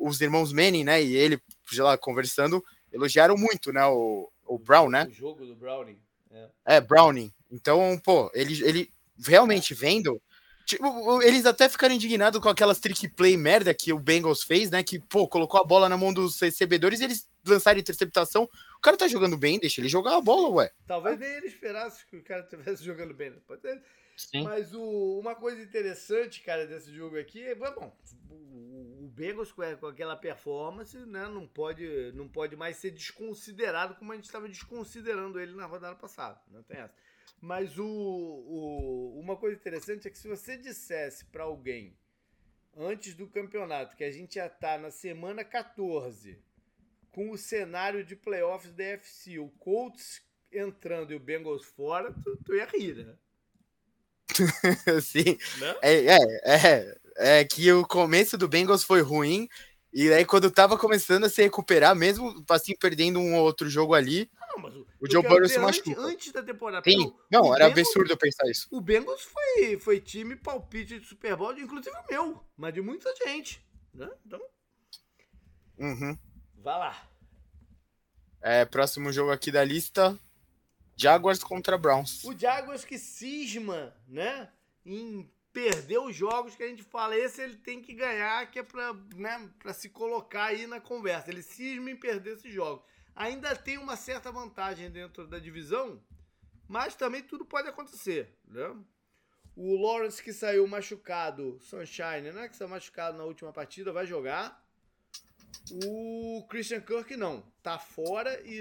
os irmãos Manning, né? E ele, sei lá, conversando, elogiaram muito, né? O, o Brown, né? O jogo do Browning. É, é Browning. Então, pô, ele, ele realmente vendo Tipo, eles até ficaram indignados com aquelas trick play merda que o Bengals fez, né? Que, pô, colocou a bola na mão dos recebedores e eles lançaram interceptação. O cara tá jogando bem, deixa ele jogar a bola, ué. Talvez nem ele esperasse que o cara estivesse jogando bem, né? Pode ser. Sim. Mas o, uma coisa interessante, cara, desse jogo aqui é, bom, o, o Bengals com, com aquela performance, né, não pode, não pode mais ser desconsiderado como a gente estava desconsiderando ele na rodada passada. Não tem essa. Mas o, o, uma coisa interessante é que se você dissesse para alguém antes do campeonato que a gente já tá na semana 14 com o cenário de playoffs da FC, o Colts entrando e o Bengals fora, tu, tu ia rir, né? Sim. É, é, é, é que o começo do Bengals foi ruim e aí, quando tava começando a se recuperar, mesmo assim, perdendo um ou outro jogo ali, não, mas o, o Joe Burrow se machucou. Antes, da temporada. Sim. Não, era Bengals, absurdo eu pensar isso. O Bengals foi, foi time palpite de Super Bowl, inclusive o meu, mas de muita gente. Né? Então. Uhum. Vai lá. É, próximo jogo aqui da lista: Jaguars contra Browns. O Jaguars que cisma, né? Em perder os jogos que a gente fala, esse ele tem que ganhar, que é para né, pra se colocar aí na conversa. Ele cisma em perder esses jogos. Ainda tem uma certa vantagem dentro da divisão, mas também tudo pode acontecer, né? O Lawrence que saiu machucado, Sunshine, né? Que saiu machucado na última partida, vai jogar. O Christian Kirk não, tá fora e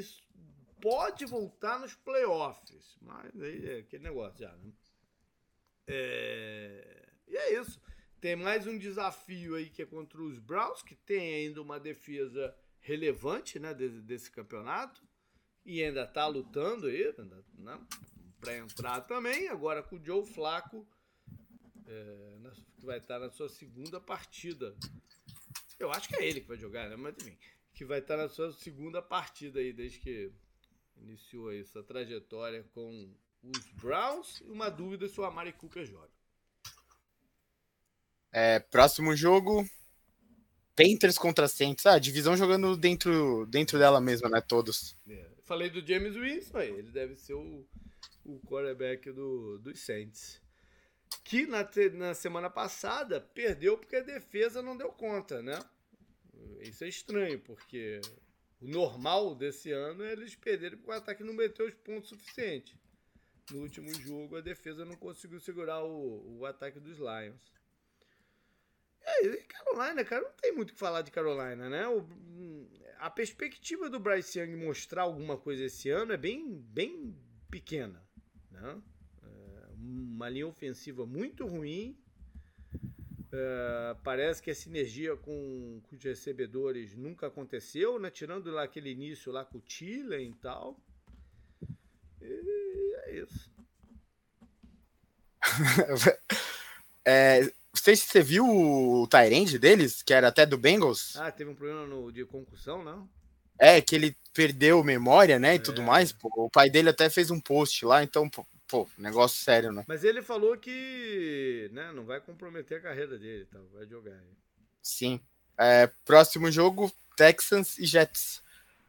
pode voltar nos playoffs. Mas aí é aquele negócio já, né? É... E é isso. Tem mais um desafio aí que é contra os Browns, que tem ainda uma defesa relevante né, desse, desse campeonato. E ainda está lutando aí, né, para entrar também. Agora com o Joe Flaco, é, que vai estar na sua segunda partida. Eu acho que é ele que vai jogar, né? Mas enfim, que vai estar na sua segunda partida aí, desde que iniciou aí sua trajetória com os Browns e uma dúvida se o Amari Cooper joga. É, próximo jogo, Panthers contra Saints. Ah, divisão jogando dentro, dentro dela mesma, né? Todos. É, falei do James Winston aí, ele deve ser o, o quarterback do, dos Saints. Que na, na semana passada perdeu porque a defesa não deu conta, né? Isso é estranho, porque o normal desse ano é eles perderem porque o ataque não meteu os pontos suficientes no último jogo a defesa não conseguiu segurar o, o ataque dos Lions. E Carolina, cara, não tem muito o que falar de Carolina, né? O, a perspectiva do Bryce Young mostrar alguma coisa esse ano é bem, bem pequena, né? Uma linha ofensiva muito ruim. É, parece que a sinergia com, com, os recebedores nunca aconteceu, né? Tirando lá aquele início lá com o Thielen e tal. E é isso. é, não sei se você viu o Tyrande deles, que era até do Bengals. Ah, teve um problema no, de concussão, não? É, que ele perdeu memória, né, e é. tudo mais. Pô, o pai dele até fez um post lá, então, pô, pô, negócio sério, né? Mas ele falou que, né, não vai comprometer a carreira dele, tá? vai jogar. Sim. É, próximo jogo, Texans e Jets.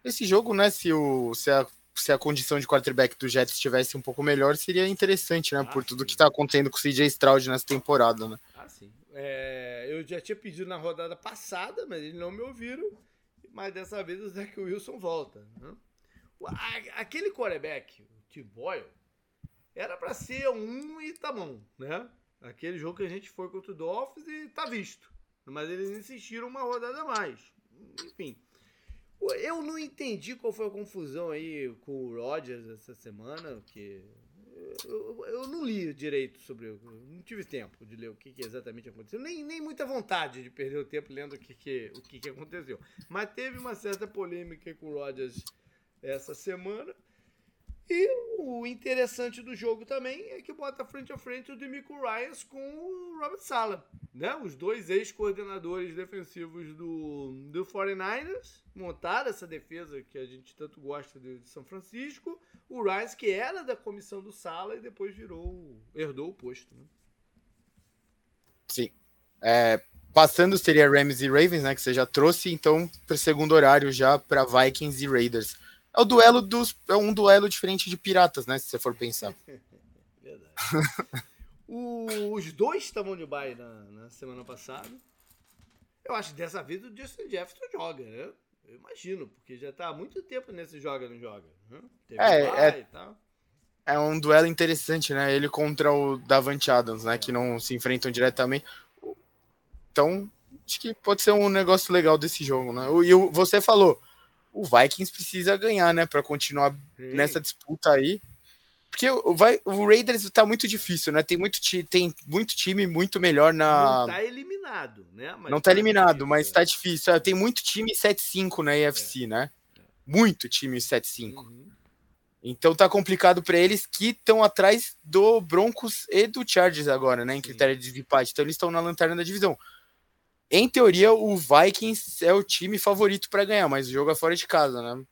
Esse jogo, né, se, o, se a se a condição de quarterback do Jets estivesse um pouco melhor, seria interessante, né? Ah, por tudo sim. que está acontecendo com o CJ Stroud nessa temporada, né? Ah, sim. É, eu já tinha pedido na rodada passada, mas eles não me ouviram. Mas dessa vez o Zach Wilson volta. né? Aquele quarterback, o Tim Boyle, era pra ser um e tá bom, né? Aquele jogo que a gente foi contra o Dolphins e tá visto. Mas eles insistiram uma rodada a mais. Enfim. Eu não entendi qual foi a confusão aí com o Rodgers essa semana, que eu, eu não li direito sobre. Não tive tempo de ler o que, que exatamente aconteceu. Nem, nem muita vontade de perder o tempo lendo o que, que, o que, que aconteceu. Mas teve uma certa polêmica com o Rodgers essa semana. E o interessante do jogo também é que bota frente a frente o Demico Ryans com o Robert Sala. Né? Os dois ex-coordenadores defensivos do, do 49ers montaram essa defesa que a gente tanto gosta de, de São Francisco. O Ryans, que era da comissão do Sala e depois virou, herdou o posto. Né? Sim. É, passando seria Rams e Ravens, né? Que você já trouxe, então, para o segundo horário já para Vikings e Raiders. É o duelo dos. É um duelo diferente de piratas, né? Se você for pensar. Verdade. O- os dois estavam de bye na, na semana passada. Eu acho que dessa vez o Justin Jefferson joga, né? Eu imagino, porque já tá há muito tempo nesse joga, não joga. Né? Teve É, é- e tal. É um duelo interessante, né? Ele contra o Davante Adams, né? Que não se enfrentam diretamente. Então, acho que pode ser um negócio legal desse jogo, né? E você falou, o Vikings precisa ganhar, né? Para continuar Sim. nessa disputa aí. Porque o, vai, o Raiders tá muito difícil, né? Tem muito, tem muito time muito melhor na. Não tá eliminado, né? Mas Não tá eliminado, difícil, mas é. tá difícil. É, tem muito time 7-5 na EFC, né? Muito time 7-5. Uhum. Então tá complicado pra eles que estão atrás do Broncos e do Chargers agora, né? Em Sim. critério de desempate. Então eles estão na lanterna da divisão. Em teoria, o Vikings é o time favorito pra ganhar, mas o jogo é fora de casa, né?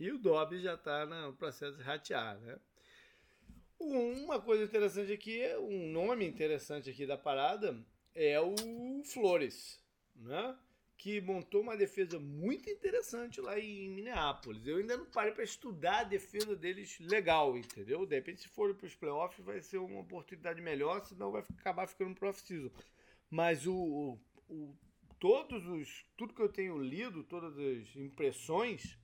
E o Dobbs já tá no processo de ratear, né? Uma coisa interessante aqui, um nome interessante aqui da parada é o Flores, né? Que montou uma defesa muito interessante lá em Minneapolis. Eu ainda não parei para estudar a defesa deles legal, entendeu? De repente, se for para os playoffs, vai ser uma oportunidade melhor, senão vai acabar ficando pro off-season. Mas o, o- o- todos os tudo que eu tenho lido, todas as impressões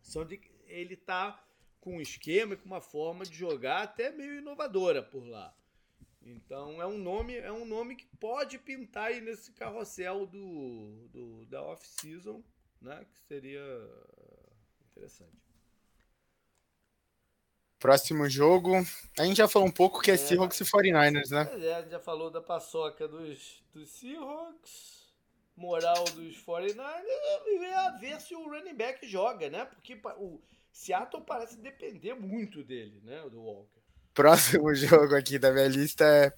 são de ele tá com um esquema e com uma forma de jogar até meio inovadora por lá. Então é um nome, é um nome que pode pintar aí nesse carrossel do, do da off-season, né? Que seria interessante. Próximo jogo. A gente já falou um pouco que é, É, Seahawks e 49ers, né? É, a gente já falou da paçoca dos, dos Seahawks, moral dos 49ers, e a ver se o running back joga, né? Porque o Seattle parece depender muito dele, né? Do Walker. Próximo jogo aqui da minha lista é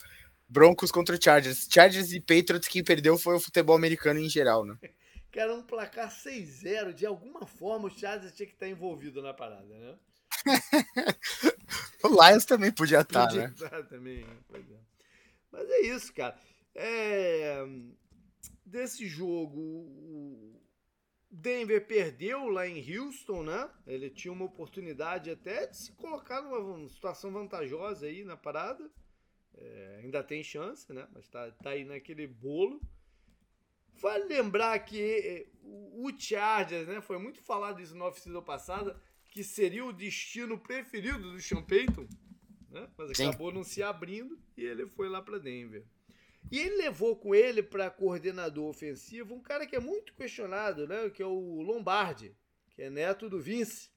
Broncos contra Chargers. Chargers e Patriots, quem perdeu foi o futebol americano em geral, né? Cara, um placar 6-0, de alguma forma o Chargers tinha que estar envolvido na parada, né? O Lions também podia estar, Podia né? estar também, né? Pois é. Mas é isso, cara. É, Desse jogo, o Denver perdeu lá em Houston, né? Ele tinha uma oportunidade até de se colocar numa situação vantajosa aí na parada. É, ainda tem chance, né? Mas tá, tá aí naquele bolo. Vale lembrar que o o Chargers, né? Foi muito falado isso na oficina passada, que seria o destino preferido do Sean Payton, né? Mas Sim. acabou não se abrindo e ele foi lá para Denver. E ele levou com ele para coordenador ofensivo um cara que é muito questionado, né? Que é o Lombardi, que é neto do Vince.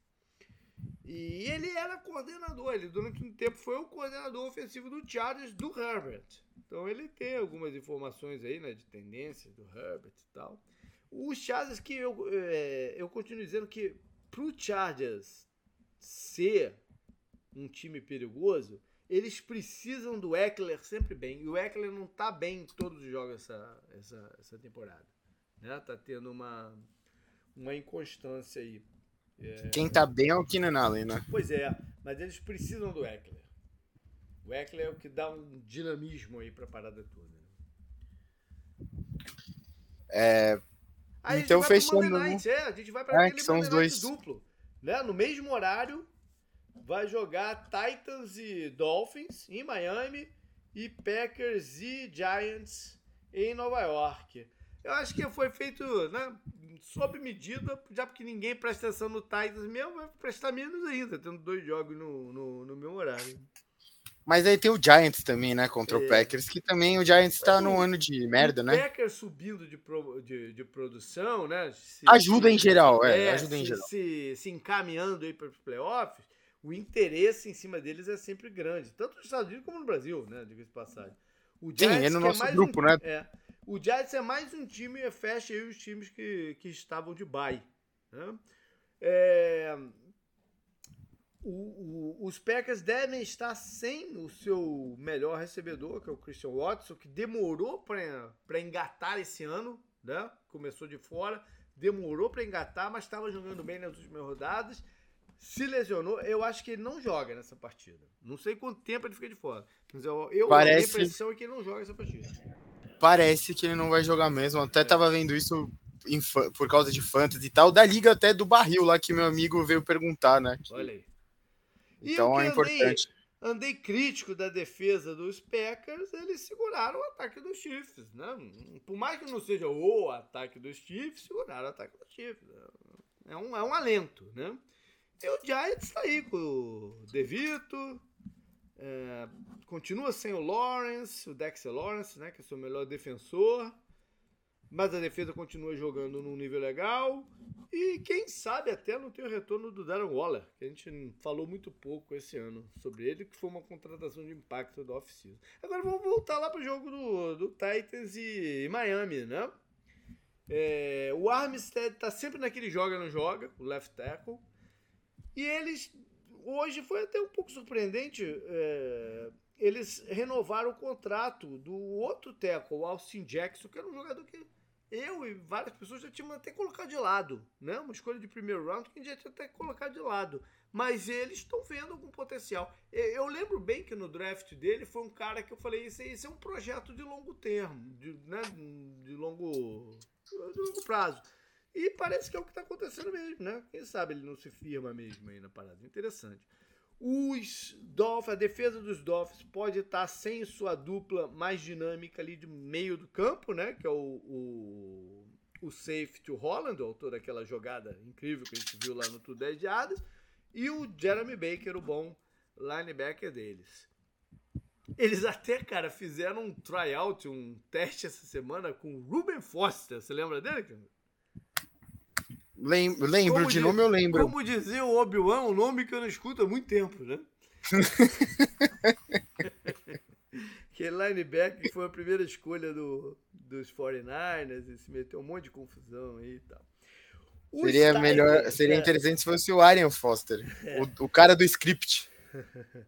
E ele era coordenador, ele durante um tempo foi o coordenador ofensivo do Chargers do Herbert. Então ele tem algumas informações aí, né, de tendência do Herbert e tal. O Chargers que eu, é, eu continuo dizendo que pro Chargers ser um time perigoso, eles precisam do Eckler sempre bem. E o Eckler não tá bem em todos os jogos essa, essa, essa temporada. Né? Tá tendo uma, uma inconstância aí. Quem tá bem é o Keenan Allen, né? Pois é, mas eles precisam do Eckler. O Eckler é o que dá um dinamismo aí pra parada toda. né? É, Aí Então, a gente vai fechando, Monday Night, é, a gente vai pra É, aquele que são Monday dois. duplo. Né? No mesmo horário, vai jogar Titans e Dolphins em Miami e Packers e Giants em Nova York. Eu acho que foi feito né, sob medida, já porque ninguém presta atenção no Titans mesmo, vai prestar menos ainda, tendo dois jogos no, no, no meu horário. Mas aí tem o Giants também, né? Contra é. o Packers, que também o Giants tá num ano de merda, o né? O Packers subindo de, pro, de, de, produção, né? Se, ajuda em geral, é, é ajuda se, em geral. Se, se encaminhando aí para os playoffs, o interesse em cima deles é sempre grande, tanto nos Estados Unidos como no Brasil, né? Diga-se de passagem. O Giants, Sim, é no é nosso é grupo, um, né? É, o Giants é mais um time e fecha aí os times que, que estavam de bye. Né? É, o, o, os Packers devem estar sem o seu melhor recebedor, que é o Christian Watson, que demorou para engatar esse ano, né? Começou de fora, demorou para engatar, mas estava jogando bem nas últimas rodadas. Se lesionou, eu acho que ele não joga nessa partida. Não sei quanto tempo ele fica de fora. Mas eu, eu Parece... a impressão é que ele não joga essa partida. Parece que ele não vai jogar mesmo. Até é. tava vendo isso por causa de fantasy e tal, da liga até do barril lá que meu amigo veio perguntar, né? Olha aí. Então é importante. Andei, andei, crítico da defesa dos Packers, eles seguraram o ataque dos Chiefs, né? Por mais que não seja o ataque dos Chiefs, seguraram o ataque dos Chiefs. É um, é um alento, né? E o Giants tá aí com o Devito, é, continua sem o Lawrence, o Dexter Lawrence, né? Que é o seu melhor defensor mas a defesa continua jogando num nível legal. E quem sabe até não tem o retorno do Darren Waller, que a gente falou muito pouco esse ano sobre ele, que foi uma contratação de impacto da off-season. Agora vamos voltar lá para o jogo do, do Titans e, Miami, né? É, o Armstead tá sempre naquele joga não joga, o left tackle. E eles hoje foi até um pouco surpreendente. É, eles renovaram o contrato do outro tackle, o Austin Jackson, que era um jogador que eu e várias pessoas já tínhamos até colocado de lado, né? Uma escolha de primeiro round que a gente já tinha até colocado de lado. Mas eles estão vendo algum potencial. Eu lembro bem que no draft dele foi um cara que eu falei: isso, é um projeto de longo termo, de, né? de, longo, de longo prazo. E parece que é o que está acontecendo mesmo, né? Quem sabe ele não se firma mesmo aí na parada. Interessante. Os Dolphins, a defesa dos Dolphins pode estar sem sua dupla mais dinâmica ali de meio do campo, né? Que é o, o, o safety, o Holland, o autor daquela jogada incrível que a gente viu lá no Tudo 10 de Adas, e o Jeremy Baker, o bom linebacker deles. Eles até, cara, fizeram um tryout, um teste essa semana com o Ruben Foster. Você lembra dele, cara? Lembro, lembro de nome, eu lembro. Como dizia o Obi-Wan, um nome que eu não escuto há muito tempo, né? Aquele linebacker que foi a primeira escolha do, dos 49ers e se meteu um monte de confusão aí e tal. seria melhor, seria é. interessante se fosse o Arian Foster, é. o, o cara do script.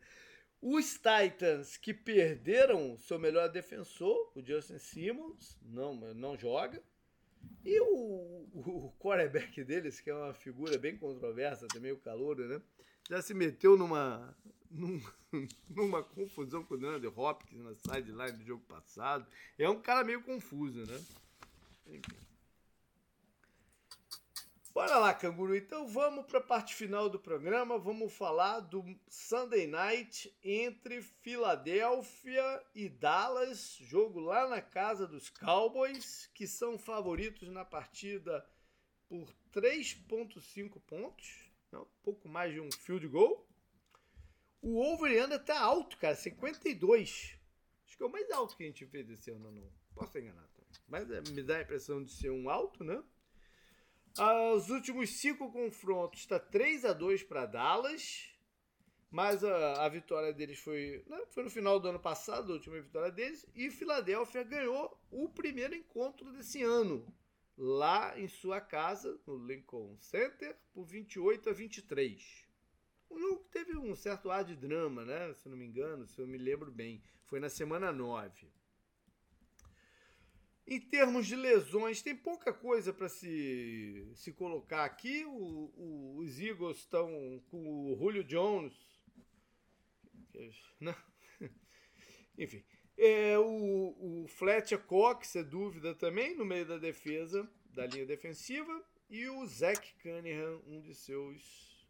Os Titans que perderam seu melhor defensor, o Justin Simmons, não, não joga. E o, o quarterback deles, que é uma figura bem controversa, também o calouro, né? Já se meteu numa, numa confusão com o Leandro Hopkins na sideline do jogo passado. É um cara meio confuso, né? Enfim. Bora lá, canguru. Então vamos para a parte final do programa. Vamos falar do Sunday Night entre Filadélfia e Dallas. Jogo lá na casa dos Cowboys, que são favoritos na partida por 3,5 pontos. Um pouco mais de um field goal. O over anda até alto, cara, 52. Acho que é o mais alto que a gente fez esse ano, não. Posso enganar. Mas é, me dá a impressão de ser um alto, né? Os últimos cinco confrontos está 3 a 2 para Dallas. Mas a, a, vitória deles foi, né, foi no final do ano passado, a última vitória deles. E Filadélfia ganhou o primeiro encontro desse ano, lá em sua casa, no Lincoln Center, por 28 a 23. Um jogo teve um certo ar de drama, né? Se não me engano, se eu me lembro bem. Foi na semana 9. Em termos de lesões, tem pouca coisa para se, se colocar aqui. O, o, os Eagles estão com o Julio Jones. Né? Enfim. É, o, o Fletcher Cox é dúvida também no meio da defesa, da linha defensiva. E o Zach Cunningham, um de seus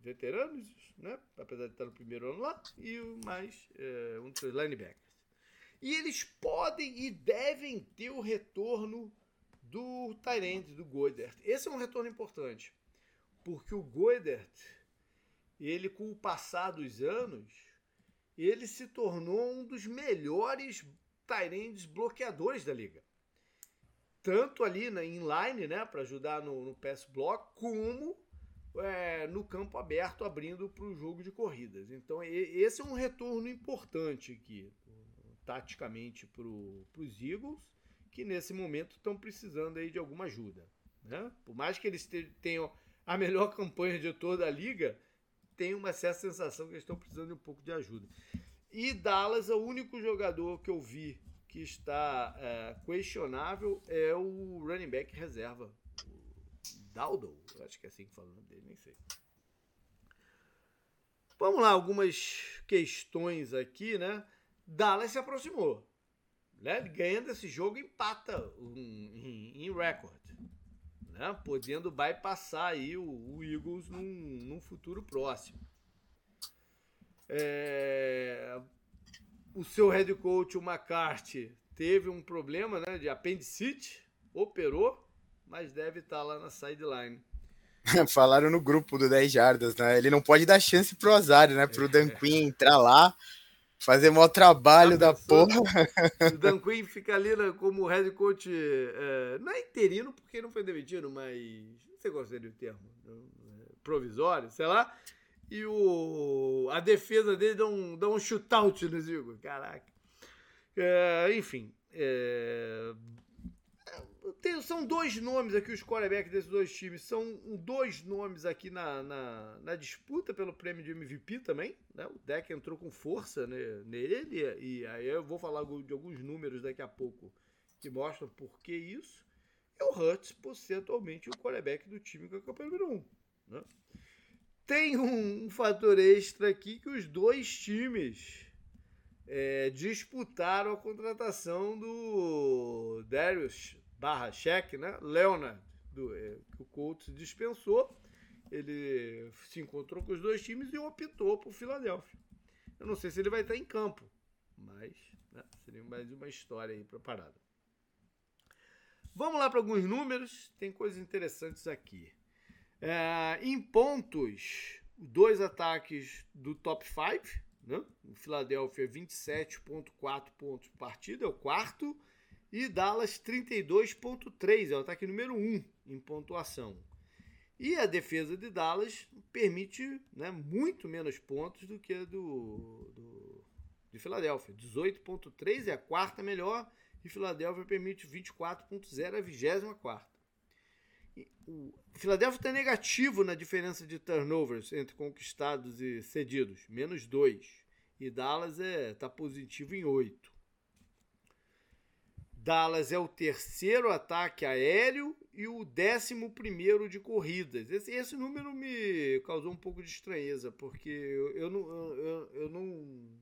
veteranos, né? apesar de estar no primeiro ano lá, e mais é, um dos seus linebackers. E eles podem e devem ter o retorno do Tyrande, do Goidert. Esse é um retorno importante, porque o Goidert, ele com o passar dos anos, ele se tornou um dos melhores Tyrands bloqueadores da liga. Tanto ali na inline, né, para ajudar no, no pass block, como é, no campo aberto, abrindo para o jogo de corridas. Então, esse é um retorno importante aqui, taticamente, para os Eagles, que nesse momento estão precisando aí de alguma ajuda. Né? Por mais que eles tenham a melhor campanha de toda a liga, tem uma certa sensação que eles estão precisando de um pouco de ajuda. E Dallas, o único jogador que eu vi que está é, questionável é o running back reserva, o Dowdle, acho que é assim que fala o nome dele, nem sei. Vamos lá, algumas questões aqui, né? Dallas se aproximou. Né? Ganhando esse jogo, empata em, em, em recorde. Né? Podendo bypassar aí o, o Eagles num, num futuro próximo. É, o seu head coach, o McCarthy, teve um problema né, de apendicite, operou, mas deve estar lá na sideline. Falaram no grupo do 10 jardas, né? Ele não pode dar chance pro Azar, né? Pro é. Dan Quinn entrar lá, fazer maior trabalho da porra. O Dan Quinn fica ali né, como head coach, é, não é interino porque não foi demitido, mas não sei qual seria o termo, é, provisório, sei lá. E o, a defesa dele dá um, dá um shootout no Zigo. Caraca. É, enfim. É, tem, são dois nomes aqui, os quarterbacks desses dois times. São dois nomes aqui na, na, na disputa pelo prêmio de MVP também. Né? O deck entrou com força né, nele. E aí eu vou falar de alguns números daqui a pouco que mostram por que isso. É o Hurts por ser atualmente o quarterback do time que é o campeão número 1. Um, né? Tem um, um, fator extra aqui que os dois times é, disputaram a contratação do Darius barra cheque, né? Leonard, do, é, que o Colts dispensou. Ele se encontrou com os dois times e optou por Filadélfia. Eu não sei se ele vai estar em campo, mas né, seria mais uma história aí preparada. Vamos lá para alguns números, tem coisas interessantes aqui. É, em pontos, dois ataques do top 5. Né? O Philadelphia 27,4 pontos por partida, é o quarto. E Dallas 32,3, é o ataque número 1 um em pontuação. E a defesa de Dallas permite né, muito menos pontos do que a do, do, de Filadélfia. 18,3 é a quarta melhor e Filadélfia permite 24,0, a 24. O Philadelphia está negativo na diferença de turnovers entre conquistados e cedidos, menos 2. E Dallas está é, tá positivo em 8. Dallas é o terceiro ataque aéreo e o décimo primeiro de corridas. Esse, esse número me causou um pouco de estranheza, porque eu, eu, não, eu, eu, não.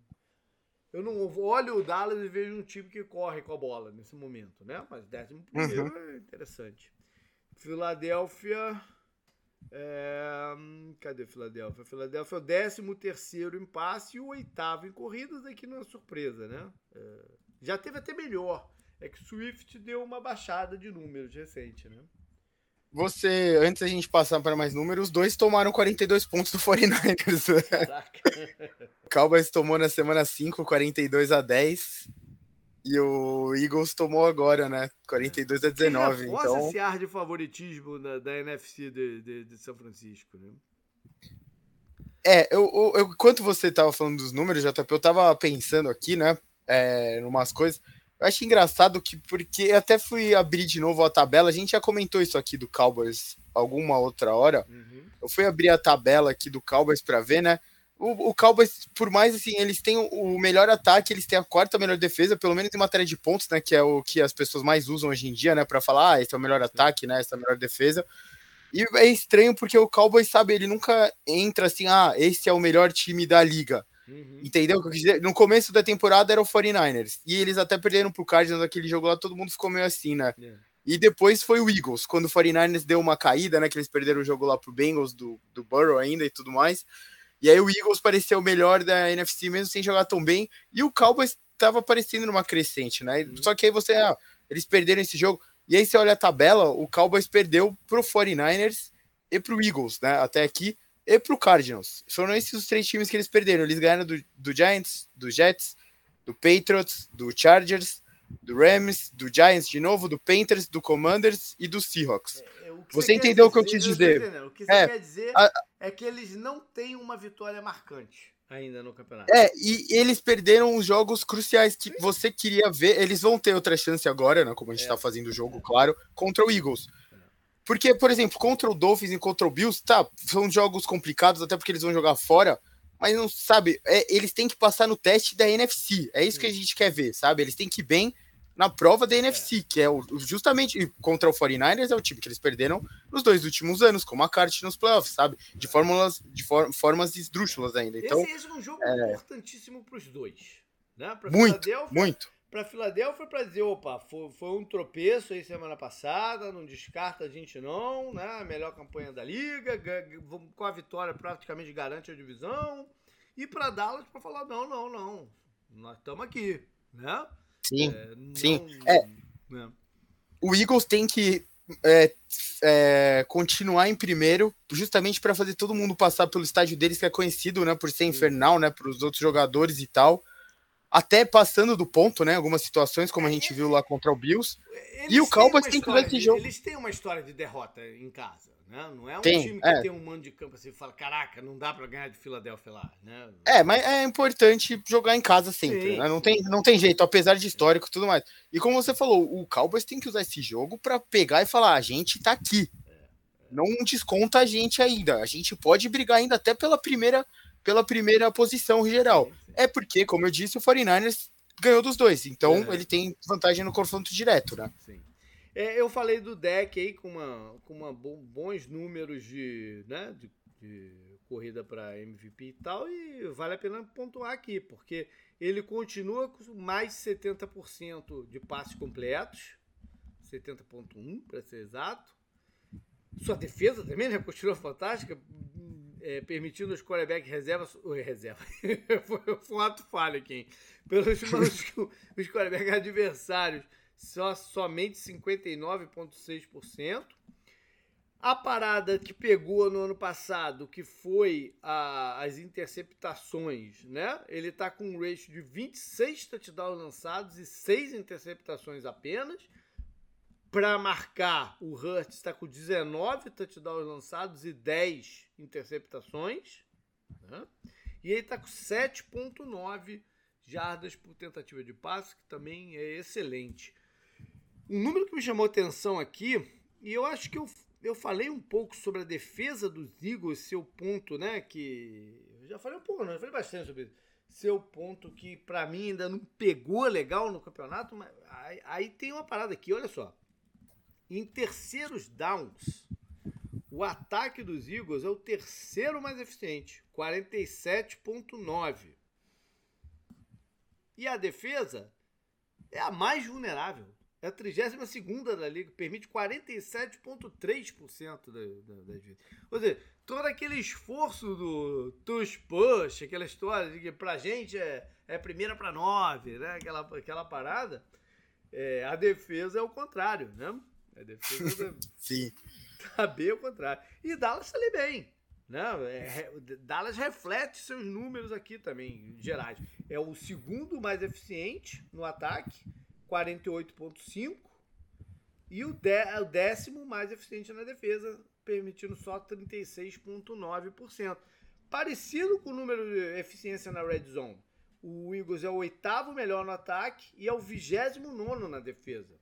Eu não olho o Dallas e vejo um time que corre com a bola nesse momento, né? Mas décimo primeiro uhum. é interessante. Filadélfia. É, cadê Filadélfia? Filadélfia é o 13 terceiro em passe e o oitavo em corridas, aqui não é surpresa, né? É, já teve até melhor. É que Swift deu uma baixada de números recente, né? Você, antes da gente passar para mais números, os dois tomaram 42 pontos do 49ers. Caraca. Cowboys tomou na semana 5, 42 a 10. E o Eagles tomou agora, né? 42 a 19. Quem então... esse ar de favoritismo da, da NFC de, de, de, São Francisco, né? É, eu, eu, eu, enquanto você tava falando dos números, JP, eu tava pensando aqui, né? É, umas coisas. Eu acho engraçado que, porque até fui abrir de novo a tabela, a gente já comentou isso aqui do Cowboys alguma outra hora. Uhum. Eu fui abrir a tabela aqui do Cowboys para ver, né? O, o Cowboys, por mais assim, eles têm o melhor ataque, eles têm a quarta melhor defesa, pelo menos em matéria de pontos, né? Que é o que as pessoas mais usam hoje em dia, né? Para falar, ah, esse é o melhor ataque, né? Essa é a melhor defesa. E é estranho porque o Cowboys, sabe, ele nunca entra assim, ah, esse é o melhor time da liga. Uhum. Entendeu? No começo da temporada era o 49ers. E eles até perderam pro Cardinals naquele jogo lá, todo mundo ficou meio assim, né? Yeah. E depois foi o Eagles, quando o 49ers deu uma caída, né? Que eles perderam o jogo lá pro Bengals do, do Burrow ainda e tudo mais. E aí o Eagles pareceu o melhor da NFC mesmo sem jogar tão bem. E o Cowboys estava aparecendo numa crescente, né? Uhum. Só que aí você, ah, eles perderam esse jogo. E aí você olha a tabela, o Cowboys perdeu pro 49ers e pro Eagles, né? Até aqui, e pro Cardinals. Foram esses os três times que eles perderam. Eles ganharam do, do Giants, do Jets, do Patriots, do Chargers do Rams, do Giants de novo, do Panthers, do Commanders e do Seahawks. É, é você, você entendeu o que eu quis dizer? O que você é, quer dizer a, é que eles não têm uma vitória marcante ainda no campeonato. É, e eles perderam os jogos cruciais que você queria ver. Eles vão ter outra chance agora, né, como a gente está é. fazendo o jogo, claro, contra o Eagles. Porque, por exemplo, contra o Dolphins e contra o Bills, tá, são jogos complicados, até porque eles vão jogar fora, mas não sabe, é, eles têm que passar no teste da NFC. É isso que a gente quer ver, sabe? Eles têm que ir bem na prova da NFC, é. que é o, justamente contra o 49ers, é o time que eles perderam nos dois últimos anos, com a kart nos playoffs, sabe? De fórmulas, de for, formas esdrúxulas ainda. Então, esse, esse é um jogo é... importantíssimo para os dois. Né? Pra muito, muito. Para Filadélfia, para dizer, opa, foi, foi, um tropeço aí semana passada, não descarta a gente não, né? Melhor campanha da liga, com a vitória praticamente garante a divisão. E para Dallas para falar, não, não, não, nós estamos aqui, né? Sim, é, não, sim. É. Né? O Eagles tem que é, é, continuar em primeiro, justamente para fazer todo mundo passar pelo estádio deles, que é conhecido, né, por ser infernal, né, para os outros jogadores e tal. Até passando do ponto, né, algumas situações, como a gente viu lá contra o Bills. Eles e o Cowboys tem que ver esse jogo. Eles têm uma história de derrota em casa. Né? Não é um tem, time que é. tem um mando de campo assim e fala, caraca, não dá para ganhar de Filadélfia lá. Né? É, mas é importante jogar em casa sempre. Sim, né? não, tem, não tem jeito, apesar de histórico e tudo mais. E como você falou, o Cowboys tem que usar esse jogo para pegar e falar, a gente tá aqui. É, é. Não desconta a gente ainda. A gente pode brigar ainda até pela primeira, pela primeira posição geral. É porque, como eu disse, o 49ers ganhou dos dois. Então é. ele tem vantagem no confronto direto, né? Sim. É, eu falei do deck aí com, uma, com uma bons números de, né, de, de corrida para MVP e tal, e vale a pena pontuar aqui, porque ele continua com mais 70% de passes completos, 70.1 para ser exato. Sua defesa também, né? Continua fantástica, é, permitindo os quarterback reserva. reserva. foi, foi um ato falho aqui, hein? Pelos os, os quarterback adversários só somente 59,6%. A parada que pegou no ano passado, que foi a, as interceptações, né? Ele está com um ratio de 26 touchdowns lançados e 6 interceptações apenas. Para marcar, o Hurts está com 19 touchdowns lançados e 10 interceptações. Né? E ele está com 7,9 jardas por tentativa de passe, que também é excelente. Um número que me chamou atenção aqui, e eu acho que eu, eu falei um pouco sobre a defesa dos Eagles, seu ponto, né? Que. Eu já falei um pouco, não, eu falei bastante sobre isso. Seu ponto que para mim ainda não pegou legal no campeonato, mas aí, aí tem uma parada aqui, olha só. Em terceiros downs, o ataque dos Eagles é o terceiro mais eficiente, 47,9. E a defesa é a mais vulnerável, é a 32 da liga, permite 47,3% das vezes. Ou seja, todo aquele esforço do tush push, aquela história de que pra gente é, é primeira para nove, né? Aquela, aquela parada. É, a defesa é o contrário, né? A defesa Sim. tá bem ao contrário. E Dallas tá ali bem. Né? É, Dallas reflete seus números aqui também, gerais. É o segundo mais eficiente no ataque 48,5%. E o, o décimo mais eficiente na defesa, permitindo só 36,9%. Parecido com o número de eficiência na red zone. O Eagles é o oitavo melhor no ataque e é o vigésimo nono na defesa.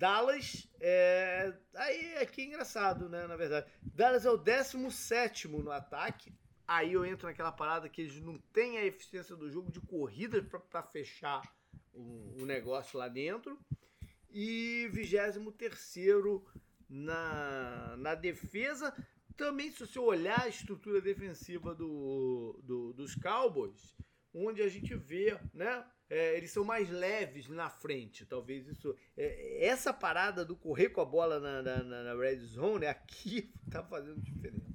Dallas é. Aí aqui é engraçado, né? Na verdade. Dallas é o 17 no ataque. Aí eu entro naquela parada que eles não têm a eficiência do jogo de corrida para fechar o, negócio lá dentro. E 23 na, na defesa. Também, se você olhar a estrutura defensiva do, do, dos Cowboys, onde a gente vê, né? É, eles são mais leves na frente, talvez isso. É, essa parada do correr com a bola na, na, na red zone aqui tá fazendo diferença.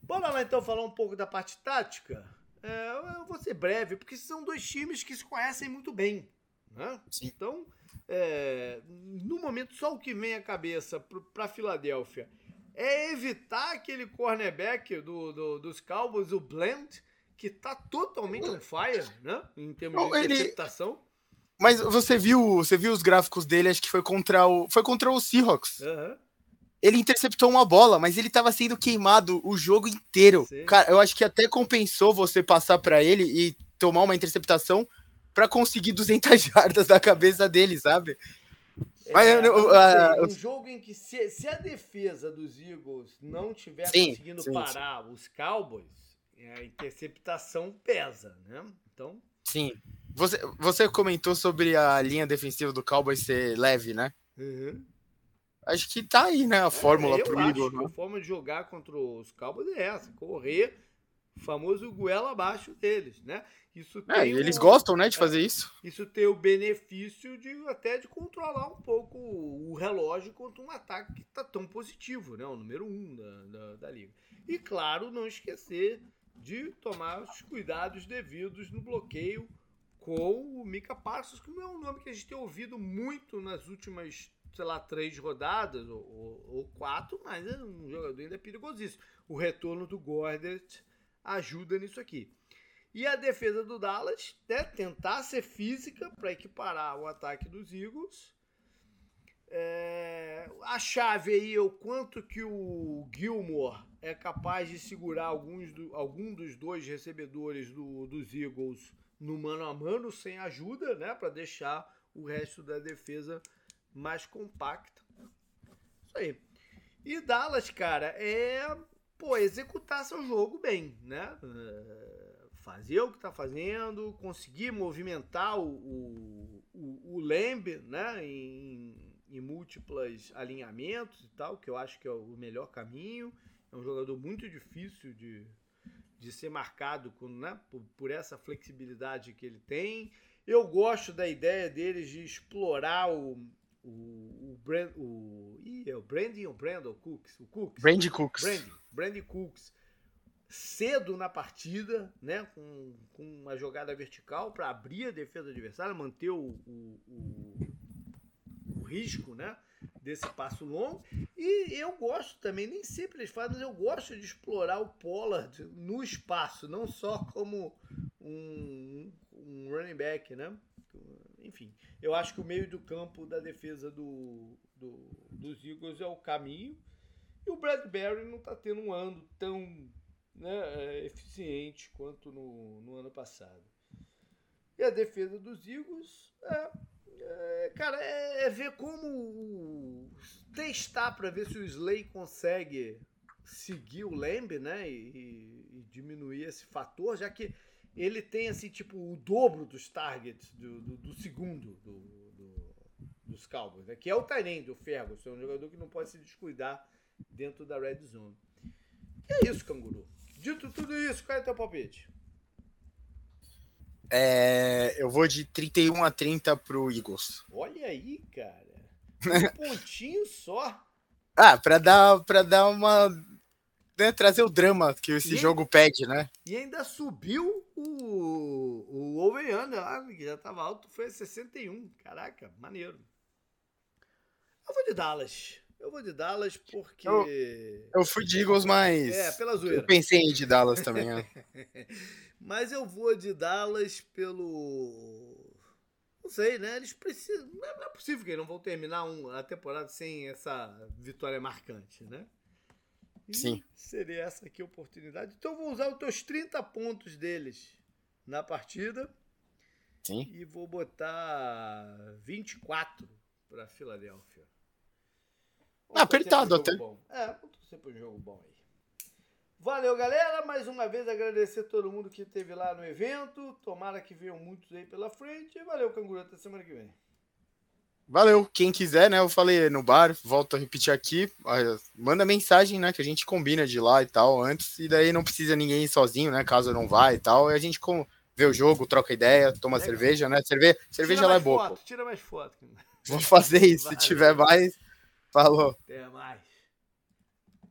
Bora lá então falar um pouco da parte tática. É, eu vou ser breve, porque são dois times que se conhecem muito bem. Né? Então, é, no momento, só o que vem à cabeça para Filadélfia é evitar aquele cornerback do, do, dos Cowboys, o Blend, que tá totalmente on fire, né? Em termos de interceptação. Ele... Mas você viu, você viu os gráficos dele, acho que foi contra o, foi contra o Seahawks. Uhum. Ele interceptou uma bola, mas ele estava sendo queimado o jogo inteiro. Sim. Cara, eu acho que até compensou você passar para ele e tomar uma interceptação para conseguir 200 jardas da cabeça dele, sabe? É, mas, uh, um jogo em que se, se, a defesa dos Eagles não tiver sim, conseguindo sim, parar os Cowboys, a interceptação pesa, né? Então. Sim. Você, você comentou sobre a linha defensiva do Cowboys ser leve, né? Uhum. Acho que tá aí, né? A é, fórmula é, pro Igor. Né? A forma de jogar contra os Cowboys é essa: correr, famoso goela abaixo deles, né? Isso é, eles um, gostam, né, de é, fazer isso. Isso tem o benefício de até de controlar um pouco o relógio contra um ataque que tá tão positivo, né? O número um da, da, da liga. E claro, não esquecer de tomar os cuidados devidos no bloqueio com o Mika Parsons, que não é um nome que a gente tem ouvido muito nas últimas, sei lá, três rodadas ou, ou, ou quatro, mas é um jogador ainda perigosíssimo. O retorno do Gordet ajuda nisso aqui. E a defesa do Dallas, né, tentar ser física para equiparar o ataque dos Eagles. É, a chave aí é o quanto que o Gilmore é capaz de segurar alguns do, algum dos dois recebedores do, dos Eagles no mano a mano sem ajuda, né, para deixar o resto da defesa mais compacta. Isso aí. E Dallas, cara, é pô, executar seu jogo bem, né? É, fazer o que tá fazendo, conseguir movimentar o, o, o, o Lamb, né, em, em múltiplos alinhamentos e tal, que eu acho que é o melhor caminho. É um jogador muito difícil de, de ser marcado com, né, por, por, essa flexibilidade que ele tem. Eu gosto da ideia deles de explorar o. O, o, Brand, o, ih, é o Brandon ou Brandon Cooks? O Cooks. Brandy Cooks. Brandy, Brandy Cooks. Cedo na partida, né, com, com uma jogada vertical para abrir a defesa adversária, manter o, o, o, o risco, né? desse passo longo. E eu gosto também, nem sempre eles fazem, mas eu gosto de explorar o Pollard no espaço, não só como um, um running back, né? Enfim, eu acho que o meio do campo da defesa do, do, dos Eagles é o caminho. E o Bradbury não está tendo um ano tão né, eficiente quanto no, no ano passado. E a defesa dos Eagles é é, cara, é, é, ver como testar para ver se o Slay consegue seguir o Lamb, né? E, e, diminuir esse fator, já que ele tem assim, tipo, o dobro dos targets do, do, do segundo do, do, dos Cowboys, né? que é o Tyrande, o Ferguson, é um jogador que não pode se descuidar dentro da red zone. E é isso, canguru. Dito tudo isso, qual é o teu palpite? É, eu vou de 31 a 30 pro Eagles. Olha aí, cara. Um pontinho só. Ah, para dar para dar uma né, trazer o drama que esse e jogo pede, né? E ainda subiu o o over lá, que já tava alto, foi 61. Caraca, maneiro. Eu vou de Dallas. Eu vou de Dallas porque. Eu, eu fui de Eagles, mas. É, pela zoeira. Eu pensei em ir de Dallas também, né? Mas eu vou de Dallas pelo. Não sei, né? Eles precisam. Não é possível que eles não vão terminar a temporada sem essa vitória marcante, né? E Sim. Seria essa aqui a oportunidade. Então eu vou usar os teus 30 pontos deles na partida. Sim. E vou botar 24 para Filadélfia. Ah, apertado até. Bom. É, vou torcer para um jogo bom aí. Valeu, galera. Mais uma vez agradecer a todo mundo que esteve lá no evento. Tomara que venham muitos aí pela frente. Valeu, canguru. Até semana que vem. Valeu. Quem quiser, né? Eu falei no bar, volto a repetir aqui. Manda mensagem, né? Que a gente combina de lá e tal antes. E daí não precisa ninguém ir sozinho, né? Caso não vá e tal. E a gente com... vê o jogo, troca ideia, toma Legal. cerveja, né? Cerve... Cerveja lá é boa, foto. Tira mais foto. Vou fazer isso. Se Valeu. tiver mais, falou. Até mais.